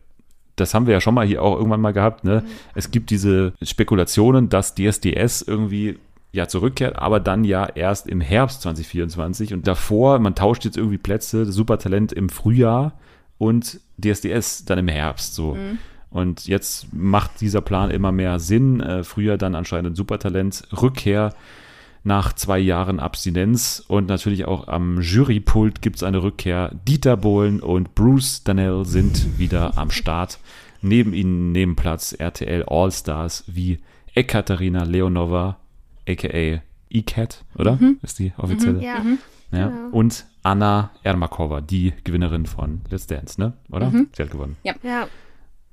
das haben wir ja schon mal hier auch irgendwann mal gehabt. Ne? Mhm. Es gibt diese Spekulationen, dass DSDS irgendwie ja zurückkehrt, aber dann ja erst im Herbst 2024 und davor, man tauscht jetzt irgendwie Plätze, Supertalent im Frühjahr und DSDS dann im Herbst so. Mhm. Und jetzt macht dieser Plan immer mehr Sinn. Äh, früher dann anscheinend Supertalent, Rückkehr nach zwei Jahren Abstinenz. Und natürlich auch am Jurypult gibt es eine Rückkehr. Dieter Bohlen und Bruce Danell sind wieder am Start. Neben ihnen nehmen Platz RTL All-Stars wie Ekaterina Leonova, aka E-Cat, oder? Mhm. Ist die offizielle? Mhm, ja. Mhm. ja. Genau. Und Anna Ermakova, die Gewinnerin von Let's Dance, ne? Oder? Mhm. Sie hat gewonnen. Ja. ja.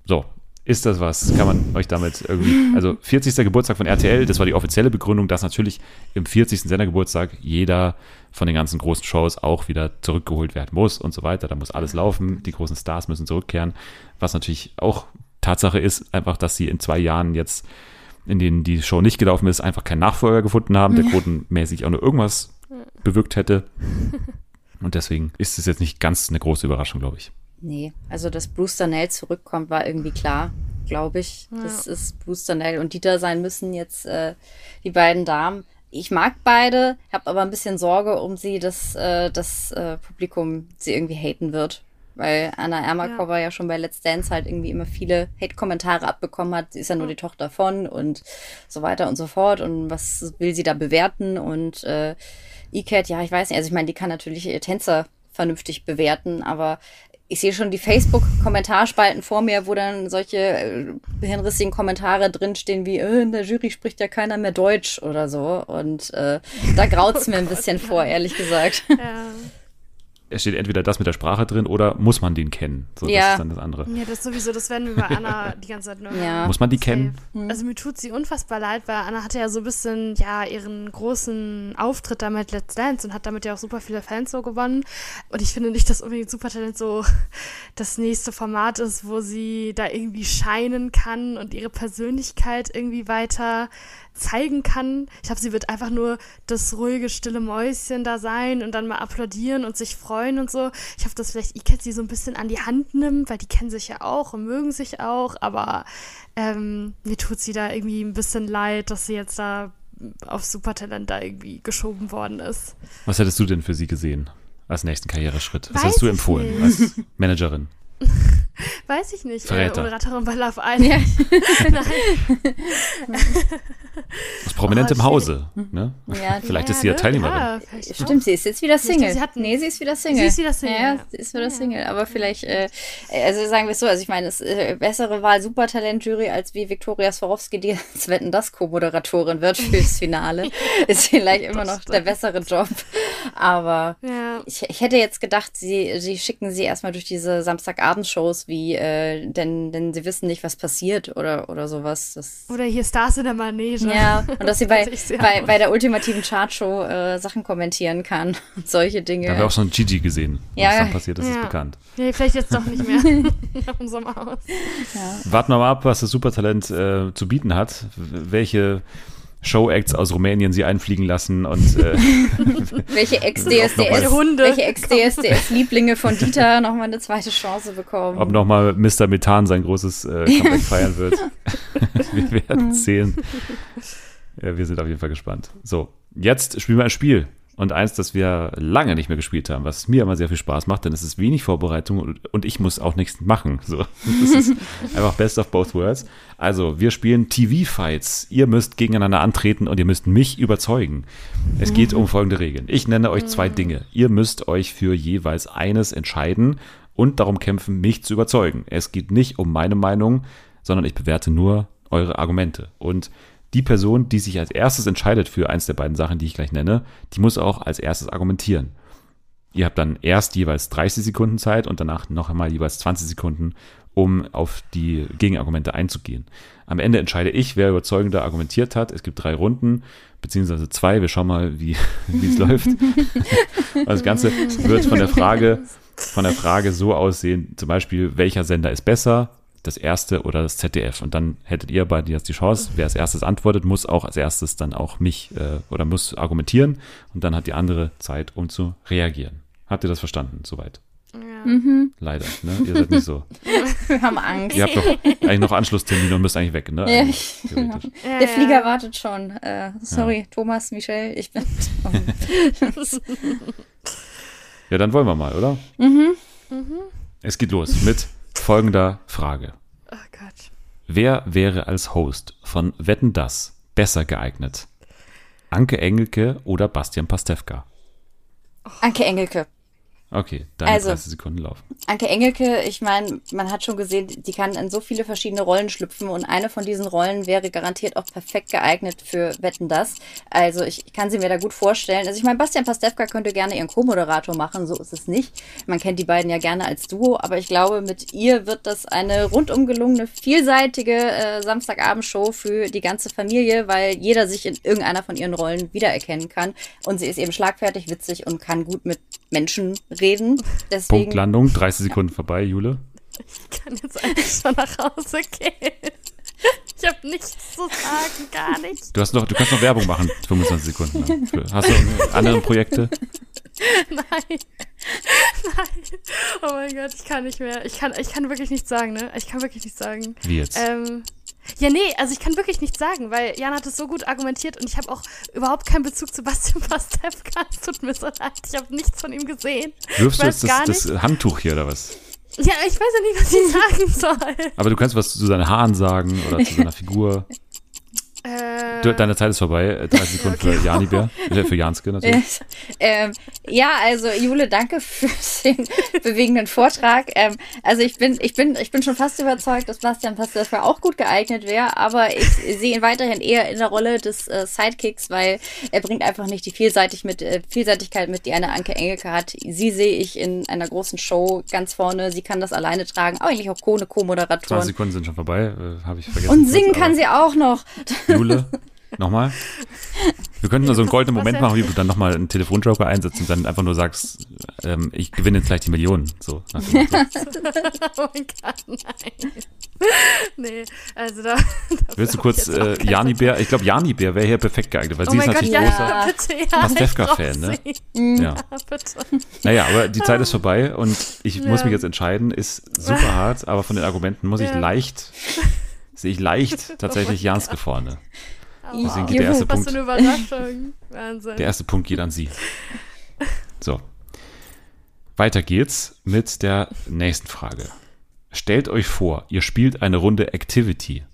So, ist das was? Kann man euch damit irgendwie. Also 40. Geburtstag von RTL, das war die offizielle Begründung, dass natürlich im 40. Sendergeburtstag jeder von den ganzen großen Shows auch wieder zurückgeholt werden muss und so weiter. Da muss alles laufen, die großen Stars müssen zurückkehren. Was natürlich auch Tatsache ist, einfach, dass sie in zwei Jahren jetzt, in denen die Show nicht gelaufen ist, einfach keinen Nachfolger gefunden haben, der quotenmäßig auch nur irgendwas bewirkt hätte. Und deswegen ist es jetzt nicht ganz eine große Überraschung, glaube ich. Nee, also dass Bruce Danell zurückkommt, war irgendwie klar, glaube ich. Ja. Das ist Bruce Danell und Dieter sein müssen jetzt äh, die beiden Damen. Ich mag beide, habe aber ein bisschen Sorge um sie, dass äh, das äh, Publikum sie irgendwie haten wird. Weil Anna Ermakova ja. ja schon bei Let's Dance halt irgendwie immer viele Hate-Kommentare abbekommen hat. Sie ist ja nur die Tochter von und so weiter und so fort. Und was will sie da bewerten? Und äh, E-Cat, ja, ich weiß nicht. Also ich meine, die kann natürlich ihr Tänzer vernünftig bewerten, aber ich sehe schon die Facebook-Kommentarspalten vor mir, wo dann solche äh, hinrissigen Kommentare drinstehen wie, äh, in der Jury spricht ja keiner mehr Deutsch oder so. Und äh, da graut's mir ein bisschen vor, ehrlich gesagt. Ja es steht entweder das mit der Sprache drin oder muss man den kennen. So, ja. Das ist dann das andere. Ja, das sowieso, das werden wir bei Anna die ganze Zeit nur ja. Muss man die kennen? Hm. Also mir tut sie unfassbar leid, weil Anna hatte ja so ein bisschen, ja, ihren großen Auftritt damit Let's Dance und hat damit ja auch super viele Fans so gewonnen. Und ich finde nicht, dass unbedingt Supertalent so das nächste Format ist, wo sie da irgendwie scheinen kann und ihre Persönlichkeit irgendwie weiter zeigen kann. Ich glaube, sie wird einfach nur das ruhige, stille Mäuschen da sein und dann mal applaudieren und sich freuen und so. Ich hoffe, dass vielleicht Iket sie so ein bisschen an die Hand nimmt, weil die kennen sich ja auch und mögen sich auch, aber ähm, mir tut sie da irgendwie ein bisschen leid, dass sie jetzt da auf Supertalent da irgendwie geschoben worden ist. Was hättest du denn für sie gesehen als nächsten Karriereschritt? Was Weiß hättest du empfohlen als Managerin? Weiß ich nicht. Äh, Verräter. Moderatorin bei Love Island. Ja. Nein. Aus prominentem Oh, shit. Hause. Ne? Ja, Vielleicht ist sie Ja, ja ne? Teilnehmerin. Ja, vielleicht auch. Stimmt, sie ist jetzt wieder Single. sie hat- nee, sie ist wieder Single. Sie ist wieder Single, Ja, ja. sie ist wieder Single. Aber vielleicht, äh, also sagen wir es so, also ich meine, es äh, bessere Wahl Supertalent-Jury als wie Viktoria Swarovski, die als Wetten das Co-Moderatorin wird fürs Finale. ist vielleicht immer noch der bessere Job. Aber Ja. ich, ich hätte jetzt gedacht, sie, sie schicken sie erstmal durch diese Samstagabendshows, wie, äh, denn, denn sie wissen nicht, was passiert oder, oder sowas. Das, Oder hier Stars in der Manege. ja, und dass sie bei, Das bei, bei der ultimativen Chartshow äh, Sachen kommentieren kann und solche Dinge. Da haben wir auch schon Gigi gesehen. Ja. Was dann passiert ist, ist Ja. bekannt. Nee, vielleicht jetzt doch nicht mehr. Nach unserem Aus. Warten wir mal ab, was das Supertalent äh, zu bieten hat. W- Welche Show-Acts aus Rumänien sie einfliegen lassen und äh, welche Ex-DSDS-Lieblinge von Dieter nochmal eine zweite Chance bekommen. ob nochmal Mr. Methan sein großes äh, Comeback feiern wird. wir werden sehen. Ja, wir sind auf jeden Fall gespannt. So, jetzt spielen wir ein Spiel. Und eins, das wir lange nicht mehr gespielt haben, was mir immer sehr viel Spaß macht, denn es ist wenig Vorbereitung und, und ich muss auch nichts machen. So, das ist einfach best of both worlds. Also, wir spielen TV-Fights. Ihr müsst gegeneinander antreten und ihr müsst mich überzeugen. Es geht um folgende Regeln. Ich nenne euch zwei Dinge. Ihr müsst euch für jeweils eines entscheiden und darum kämpfen, mich zu überzeugen. Es geht nicht um meine Meinung, sondern ich bewerte nur eure Argumente. Und die Person, die sich als erstes entscheidet für eins der beiden Sachen, die ich gleich nenne, die muss auch als erstes argumentieren. Ihr habt dann erst jeweils 30 Sekunden Zeit und danach noch einmal jeweils 20 Sekunden, um auf die Gegenargumente einzugehen. Am Ende entscheide ich, wer überzeugender argumentiert hat. Es gibt drei Runden, beziehungsweise zwei. Wir schauen mal, wie es läuft. Das Ganze wird von der Frage, von der Frage so aussehen, zum Beispiel, welcher Sender ist besser, das erste oder das ZDF. Und dann hättet ihr beide jetzt die Chance, wer als erstes antwortet, muss auch als erstes dann auch mich äh, oder muss argumentieren und dann hat die andere Zeit, um zu reagieren. Habt ihr das verstanden? Soweit. Ja. Leider, ne? Ihr seid nicht so. Wir haben Angst. Ihr habt doch eigentlich noch Anschlusstermine und müsst eigentlich weg, ne? Ja. Eigentlich, theoretisch. Ja, Der ja. Flieger wartet schon. Äh, sorry, Thomas, Michelle, ich bin. Ja, dann wollen wir mal, oder? Es geht los mit folgender Frage. Oh Gott. Wer wäre als Host von Wetten das besser geeignet? Anke Engelke oder Bastian Pastewka? Anke Engelke. Okay, deine Also. 30 Sekunden laufen. Anke Engelke, ich meine, man hat schon gesehen, die kann in so viele verschiedene Rollen schlüpfen und eine von diesen Rollen wäre garantiert auch perfekt geeignet für Wetten das. Also ich, ich kann sie mir da gut vorstellen. Also ich meine, Bastian Pastewka könnte gerne ihren Co-Moderator machen, so ist es nicht. Man kennt die beiden ja gerne als Duo, aber ich glaube, mit ihr wird das eine rundum gelungene, vielseitige äh, Samstagabendshow für die ganze Familie, weil jeder sich in irgendeiner von ihren Rollen wiedererkennen kann. Und sie ist eben schlagfertig, witzig und kann gut mit Menschen reden. Deswegen Punktlandung, 30 Sekunden vorbei, Jule. Ich kann jetzt eigentlich schon nach Hause gehen. Ich habe nichts zu sagen, gar nichts. Du, hast noch, du kannst noch Werbung machen, 25 Sekunden lang. Hast du andere Projekte? Nein. Nein. Oh mein Gott, ich kann nicht mehr. Ich kann, ich kann wirklich nichts sagen, ne? Ich kann wirklich nichts sagen. Wie jetzt? Ähm, ja, nee, also ich kann wirklich nichts sagen, weil Jan hat es so gut argumentiert und ich habe auch überhaupt keinen Bezug zu Bastian Pastewka. Es tut mir so leid, ich habe nichts von ihm gesehen. Wirfst du jetzt das, das Handtuch hier oder was? Ja, ich weiß ja nicht, was ich sagen soll. Aber du kannst was zu seinen Haaren sagen oder zu seiner Figur. Äh, deine Zeit ist vorbei. Äh, 30 Sekunden für Jani Bär. Äh, Für Janske natürlich. ähm, ja, also Jule, danke für den bewegenden Vortrag. Ähm, also ich bin, ich bin, ich bin schon fast überzeugt, dass Bastian Pastewka auch gut geeignet wäre, aber ich sehe ihn weiterhin eher in der Rolle des äh, Sidekicks, weil er bringt einfach nicht die Vielseitig mit, äh, Vielseitigkeit mit, die eine Anke Engelke hat. Sie sehe ich in einer großen Show ganz vorne. Sie kann das alleine tragen, aber eigentlich auch ohne 20 Co-Moderatoren. Sekunden sind schon vorbei. Äh, Habe ich vergessen. Und kurz, singen aber- kann sie auch noch. Jule, nochmal. Wir könnten so einen goldenen Moment machen, wie du dann nochmal einen Telefonjoker einsetzt und dann einfach nur sagst, ähm, ich gewinne jetzt gleich die Millionen. So. nach dem Motto. oh mein Gott, nein. nee, also da. Willst du kurz äh, Jani Bär? Ich glaube, Jani Bär wäre hier perfekt geeignet, weil Oh sie ist Gott, natürlich ja, großer. ja. Pastewka-Fan, ne? sie. Ja. Bitte. Naja, aber die Zeit ist vorbei und ich muss Ja. mich jetzt entscheiden. Ist super hart, aber von den Argumenten muss ich leicht, sehe ich leicht tatsächlich Janske vorne. Deswegen geht der erste Was Punkt. für eine Überraschung. Wahnsinn. Der erste Punkt geht an Sie. So. Weiter geht's mit der nächsten Frage. Stellt euch vor, ihr spielt eine Runde Activity.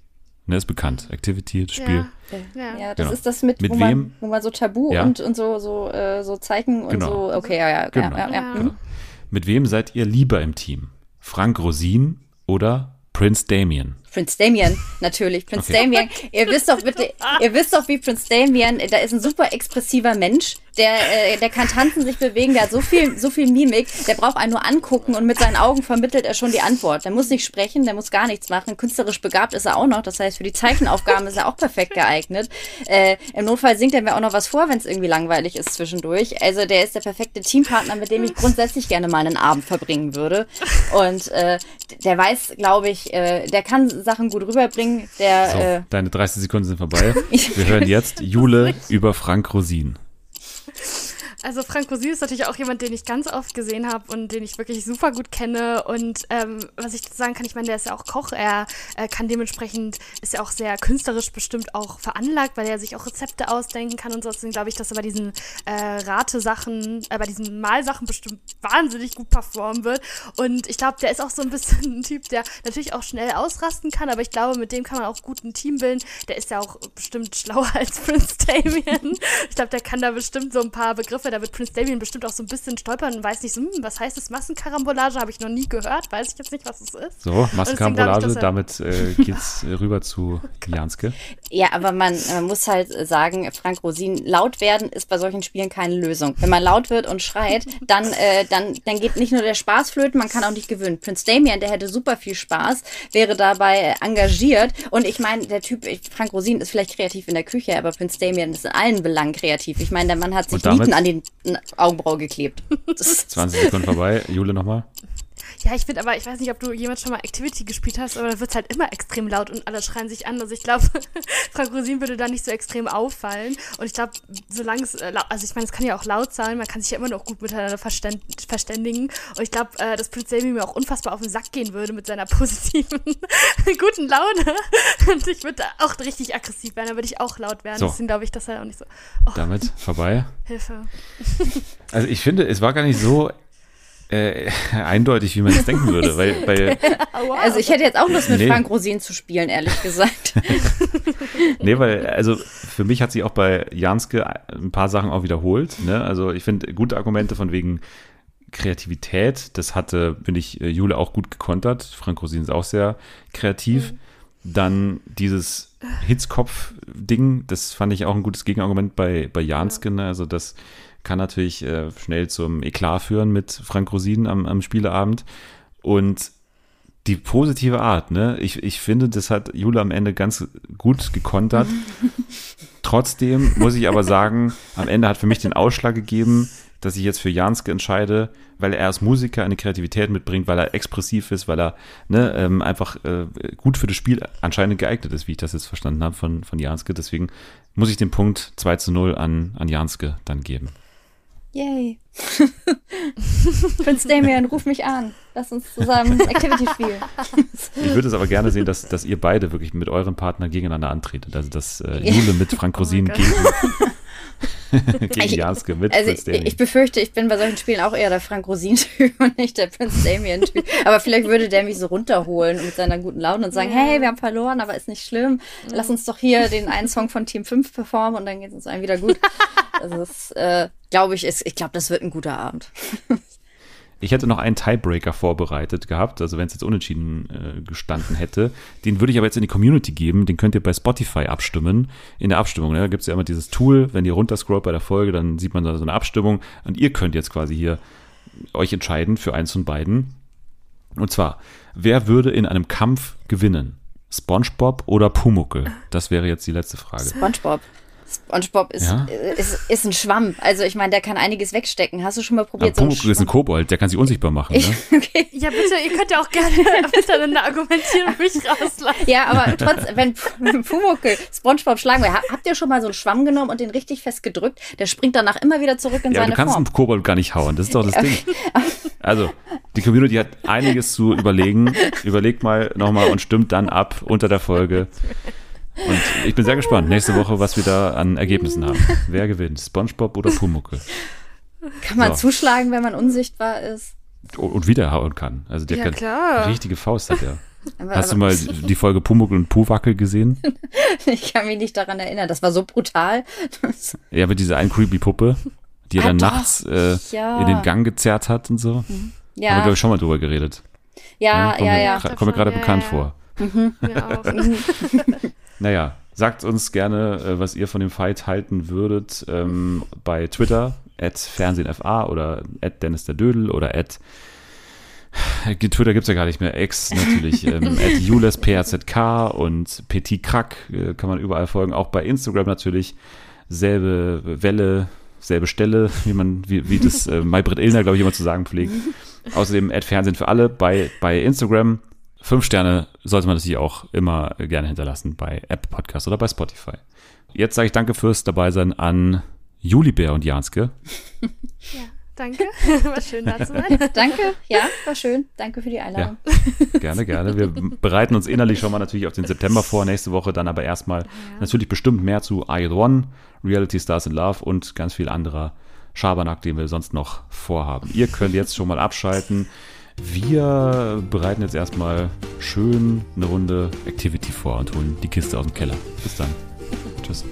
Ne, ist bekannt. Activity, das Spiel. Ja. Ja, das Genau. ist das mit, Mit wo, wem? man, wo man so Tabu Ja. und, und so, so, äh, so Zeichen und Genau. so. Okay, ja, ja, Genau. ja, ja, ja. Ja. Mhm. Mit wem seid ihr lieber im Team? Frank Rosin oder Prince Damien? Prince Damien, natürlich. Prince Okay. Damien. Ihr wisst doch bitte, ihr wisst doch, wie Prince Damien, da ist ein super expressiver Mensch. Der, äh, der kann tanzen, sich bewegen, der hat so viel, so viel Mimik. Der braucht einen nur angucken und mit seinen Augen vermittelt er schon die Antwort. Der muss nicht sprechen, der muss gar nichts machen. Künstlerisch begabt ist er auch noch. Das heißt, für die Zeichenaufgaben ist er auch perfekt geeignet. Äh, Im Notfall singt er mir auch noch was vor, wenn es irgendwie langweilig ist zwischendurch. Also der ist der perfekte Teampartner, mit dem ich grundsätzlich gerne mal einen Abend verbringen würde. Und äh, der weiß, glaube ich, äh, der kann Sachen gut rüberbringen. Der So, äh, deine 30 Sekunden sind vorbei. Wir hören jetzt Jule über Frank Rosin. Also Frank Rosin ist natürlich auch jemand, den ich ganz oft gesehen habe und den ich wirklich super gut kenne. Und ähm, was ich sagen kann, ich meine, der ist ja auch Koch. Er äh, kann dementsprechend, ist ja auch sehr künstlerisch bestimmt auch veranlagt, weil er sich auch Rezepte ausdenken kann und so. Deswegen glaube ich, dass er bei diesen äh, Ratesachen, äh, bei diesen Malsachen bestimmt wahnsinnig gut performen wird. Und ich glaube, der ist auch so ein bisschen ein Typ, der natürlich auch schnell ausrasten kann, aber ich glaube, mit dem kann man auch gut ein Team bilden. Der ist ja auch bestimmt schlauer als Prince Damien. ich glaube, der kann da bestimmt so ein paar Begriffe, da wird Prince Damien bestimmt auch so ein bisschen stolpern und weiß nicht so, hm, was heißt das Massenkarambolage? Habe ich noch nie gehört, weiß ich jetzt nicht, was es ist. So, Massenkarambolage, damit äh, geht's äh, rüber zu Janske. Ja, aber man, man muss halt sagen, Frank Rosin, laut werden ist bei solchen Spielen keine Lösung. Wenn man laut wird und schreit, dann, äh, dann, dann geht nicht nur der Spaß flöten, man kann auch nicht gewinnen. Prince Damien, der hätte super viel Spaß, wäre dabei äh, engagiert. Und ich meine, der Typ, Frank Rosin ist vielleicht kreativ in der Küche, aber Prince Damien ist in allen Belangen kreativ. Ich meine, der Mann hat sich Nieten an den Augenbrauen geklebt. Das ist 20 Sekunden vorbei. Jule nochmal. Ja, ich finde aber, ich weiß nicht, ob du jemals schon mal Activity gespielt hast, aber da wird es halt immer extrem laut und alle schreien sich an. Also ich glaube, Frank Rosin würde da nicht so extrem auffallen. Und ich glaube, solange es, äh, also ich meine, es kann ja auch laut sein, man kann sich ja immer noch gut miteinander verständ, verständigen. Und ich glaube, äh, dass Prince Damien mir auch unfassbar auf den Sack gehen würde mit seiner positiven, guten Laune. Und ich würde da auch richtig aggressiv werden, da würde ich auch laut werden. So. Deswegen glaube ich, dass er auch nicht so, oh, Damit vorbei. Hilfe. Also ich finde, es war gar nicht so äh, eindeutig, wie man es denken würde, weil, weil. Also ich hätte jetzt auch Lust mit Nee. Frank Rosin zu spielen, ehrlich gesagt. Nee, weil, also für mich hat sich auch bei Janske ein paar Sachen auch wiederholt. Ne? Also ich finde gute Argumente von wegen Kreativität, das hatte, finde ich, äh, Jule auch gut gekontert. Frank Rosin ist auch sehr kreativ. Dann dieses Hitzkopf-Ding, das fand ich auch ein gutes Gegenargument bei, bei Janske. Ne? Also das kann natürlich äh, schnell zum Eklat führen mit Frank Rosin am, am Spieleabend. Und die positive Art, ne? Ich, ich finde, das hat Jule am Ende ganz gut gekontert. Trotzdem muss ich aber sagen, am Ende hat für mich den Ausschlag gegeben, dass ich jetzt für Janske entscheide, weil er als Musiker eine Kreativität mitbringt, weil er expressiv ist, weil er ne, ähm, einfach äh, gut für das Spiel anscheinend geeignet ist, wie ich das jetzt verstanden habe von, von Janske. Deswegen muss ich den Punkt 2 zu 0 an, an Janske dann geben. Yay. Prince Damien, ruf mich an. Lass uns zusammen Activity spielen. Ich würde es aber gerne sehen, dass, dass ihr beide wirklich mit eurem Partner gegeneinander antretet. Also dass äh, Jule mit Frank Rosin Gott. gegen, gegen Ich- Janske mit Also ich, Damien. ich befürchte, ich bin bei solchen Spielen auch eher der Frank Rosin-Typ und nicht der Prince Damien-Typ. Aber vielleicht würde der mich so runterholen mit seiner guten Laune und sagen, Ja. hey, wir haben verloren, aber ist nicht schlimm. Lass uns doch hier den einen Song von Team 5 performen und dann geht es uns allen wieder gut. Also das, äh, glaube ich, ist, ich glaube, das wird ein guter Abend. Ich hätte noch einen Tiebreaker vorbereitet gehabt, also wenn es jetzt unentschieden äh, gestanden hätte. Den würde ich aber jetzt in die Community geben. Den könnt ihr bei Spotify abstimmen. In der Abstimmung, ne? da gibt es ja immer dieses Tool, wenn ihr runterscrollt bei der Folge, dann sieht man da so eine Abstimmung. Und ihr könnt jetzt quasi hier euch entscheiden für eins von beiden. Und zwar, wer würde in einem Kampf gewinnen? SpongeBob oder Pumuckel? Das wäre jetzt die letzte Frage. SpongeBob. SpongeBob ist, Ja? ist, ist ein Schwamm. Also ich meine, der kann einiges wegstecken. Hast du schon mal probiert, so einen Pumuckel ist ein? Kobold, der kann sich unsichtbar machen. Ne? Okay. Ja, bitte, ihr könnt ja auch gerne miteinander argumentieren und mich rauslassen. Ja, aber trotzdem, wenn Pumuckl SpongeBob schlagen will, ha- habt ihr schon mal so einen Schwamm genommen und den richtig fest gedrückt? Der springt danach immer wieder zurück in Ja, seine du kannst Form. einen Kobold gar nicht hauen. Das ist doch das Ding. Also, die Community hat einiges zu überlegen. Überlegt mal nochmal und stimmt dann ab unter der Folge. Und ich bin sehr gespannt, nächste Woche, was wir da an Ergebnissen haben. Wer gewinnt, Spongebob oder Pumuckel? Kann man So. zuschlagen, wenn man unsichtbar ist? Und und wieder hauen kann. Also der Ja, kann klar. richtige Faust hat er. Aber, Hast du aber mal die Folge Pumuckel und Puwackel gesehen? Ich kann mich nicht daran erinnern. Das war so brutal. Ja, mit dieser einen creepy Puppe, die er Ah, dann doch. nachts äh, Ja. in den Gang gezerrt hat und so. Haben wir, ja, glaube ich, schon mal drüber geredet. ja, Kommt ja, mir, ja. gra- Kommt mir gerade Ja, bekannt ja. vor. Auch. Naja, sagt uns gerne, äh, was ihr von dem Fight halten würdet ähm, bei Twitter, at FernsehenFA oder at Dennis der Dödel oder at Twitter gibt es ja gar nicht mehr, X natürlich, ähm, at JulesPRZK und Petit Krack äh, kann man überall folgen, auch bei Instagram natürlich, selbe Welle, selbe Stelle, wie man, wie, wie das äh, Maybrit Illner, glaube ich, immer zu sagen pflegt. Außerdem at Fernsehen für alle bei, bei Instagram. Fünf Sterne sollte man natürlich auch immer gerne hinterlassen bei App Podcast oder bei Spotify. Jetzt sage ich danke fürs Dabeisein an Julibär und Janske. Ja, danke. War schön da zu sein. Danke, ja, war schön. Danke für die Einladung. Gerne, gerne. Wir bereiten uns innerlich schon mal natürlich auf den September vor, nächste Woche dann aber erstmal natürlich bestimmt mehr zu I One, Reality Stars in Love und ganz viel anderer Schabernack, den wir sonst noch vorhaben. Ihr könnt jetzt schon mal abschalten. Wir bereiten jetzt erstmal schön eine Runde Activity vor und holen die Kiste aus dem Keller. Bis dann. Tschüss.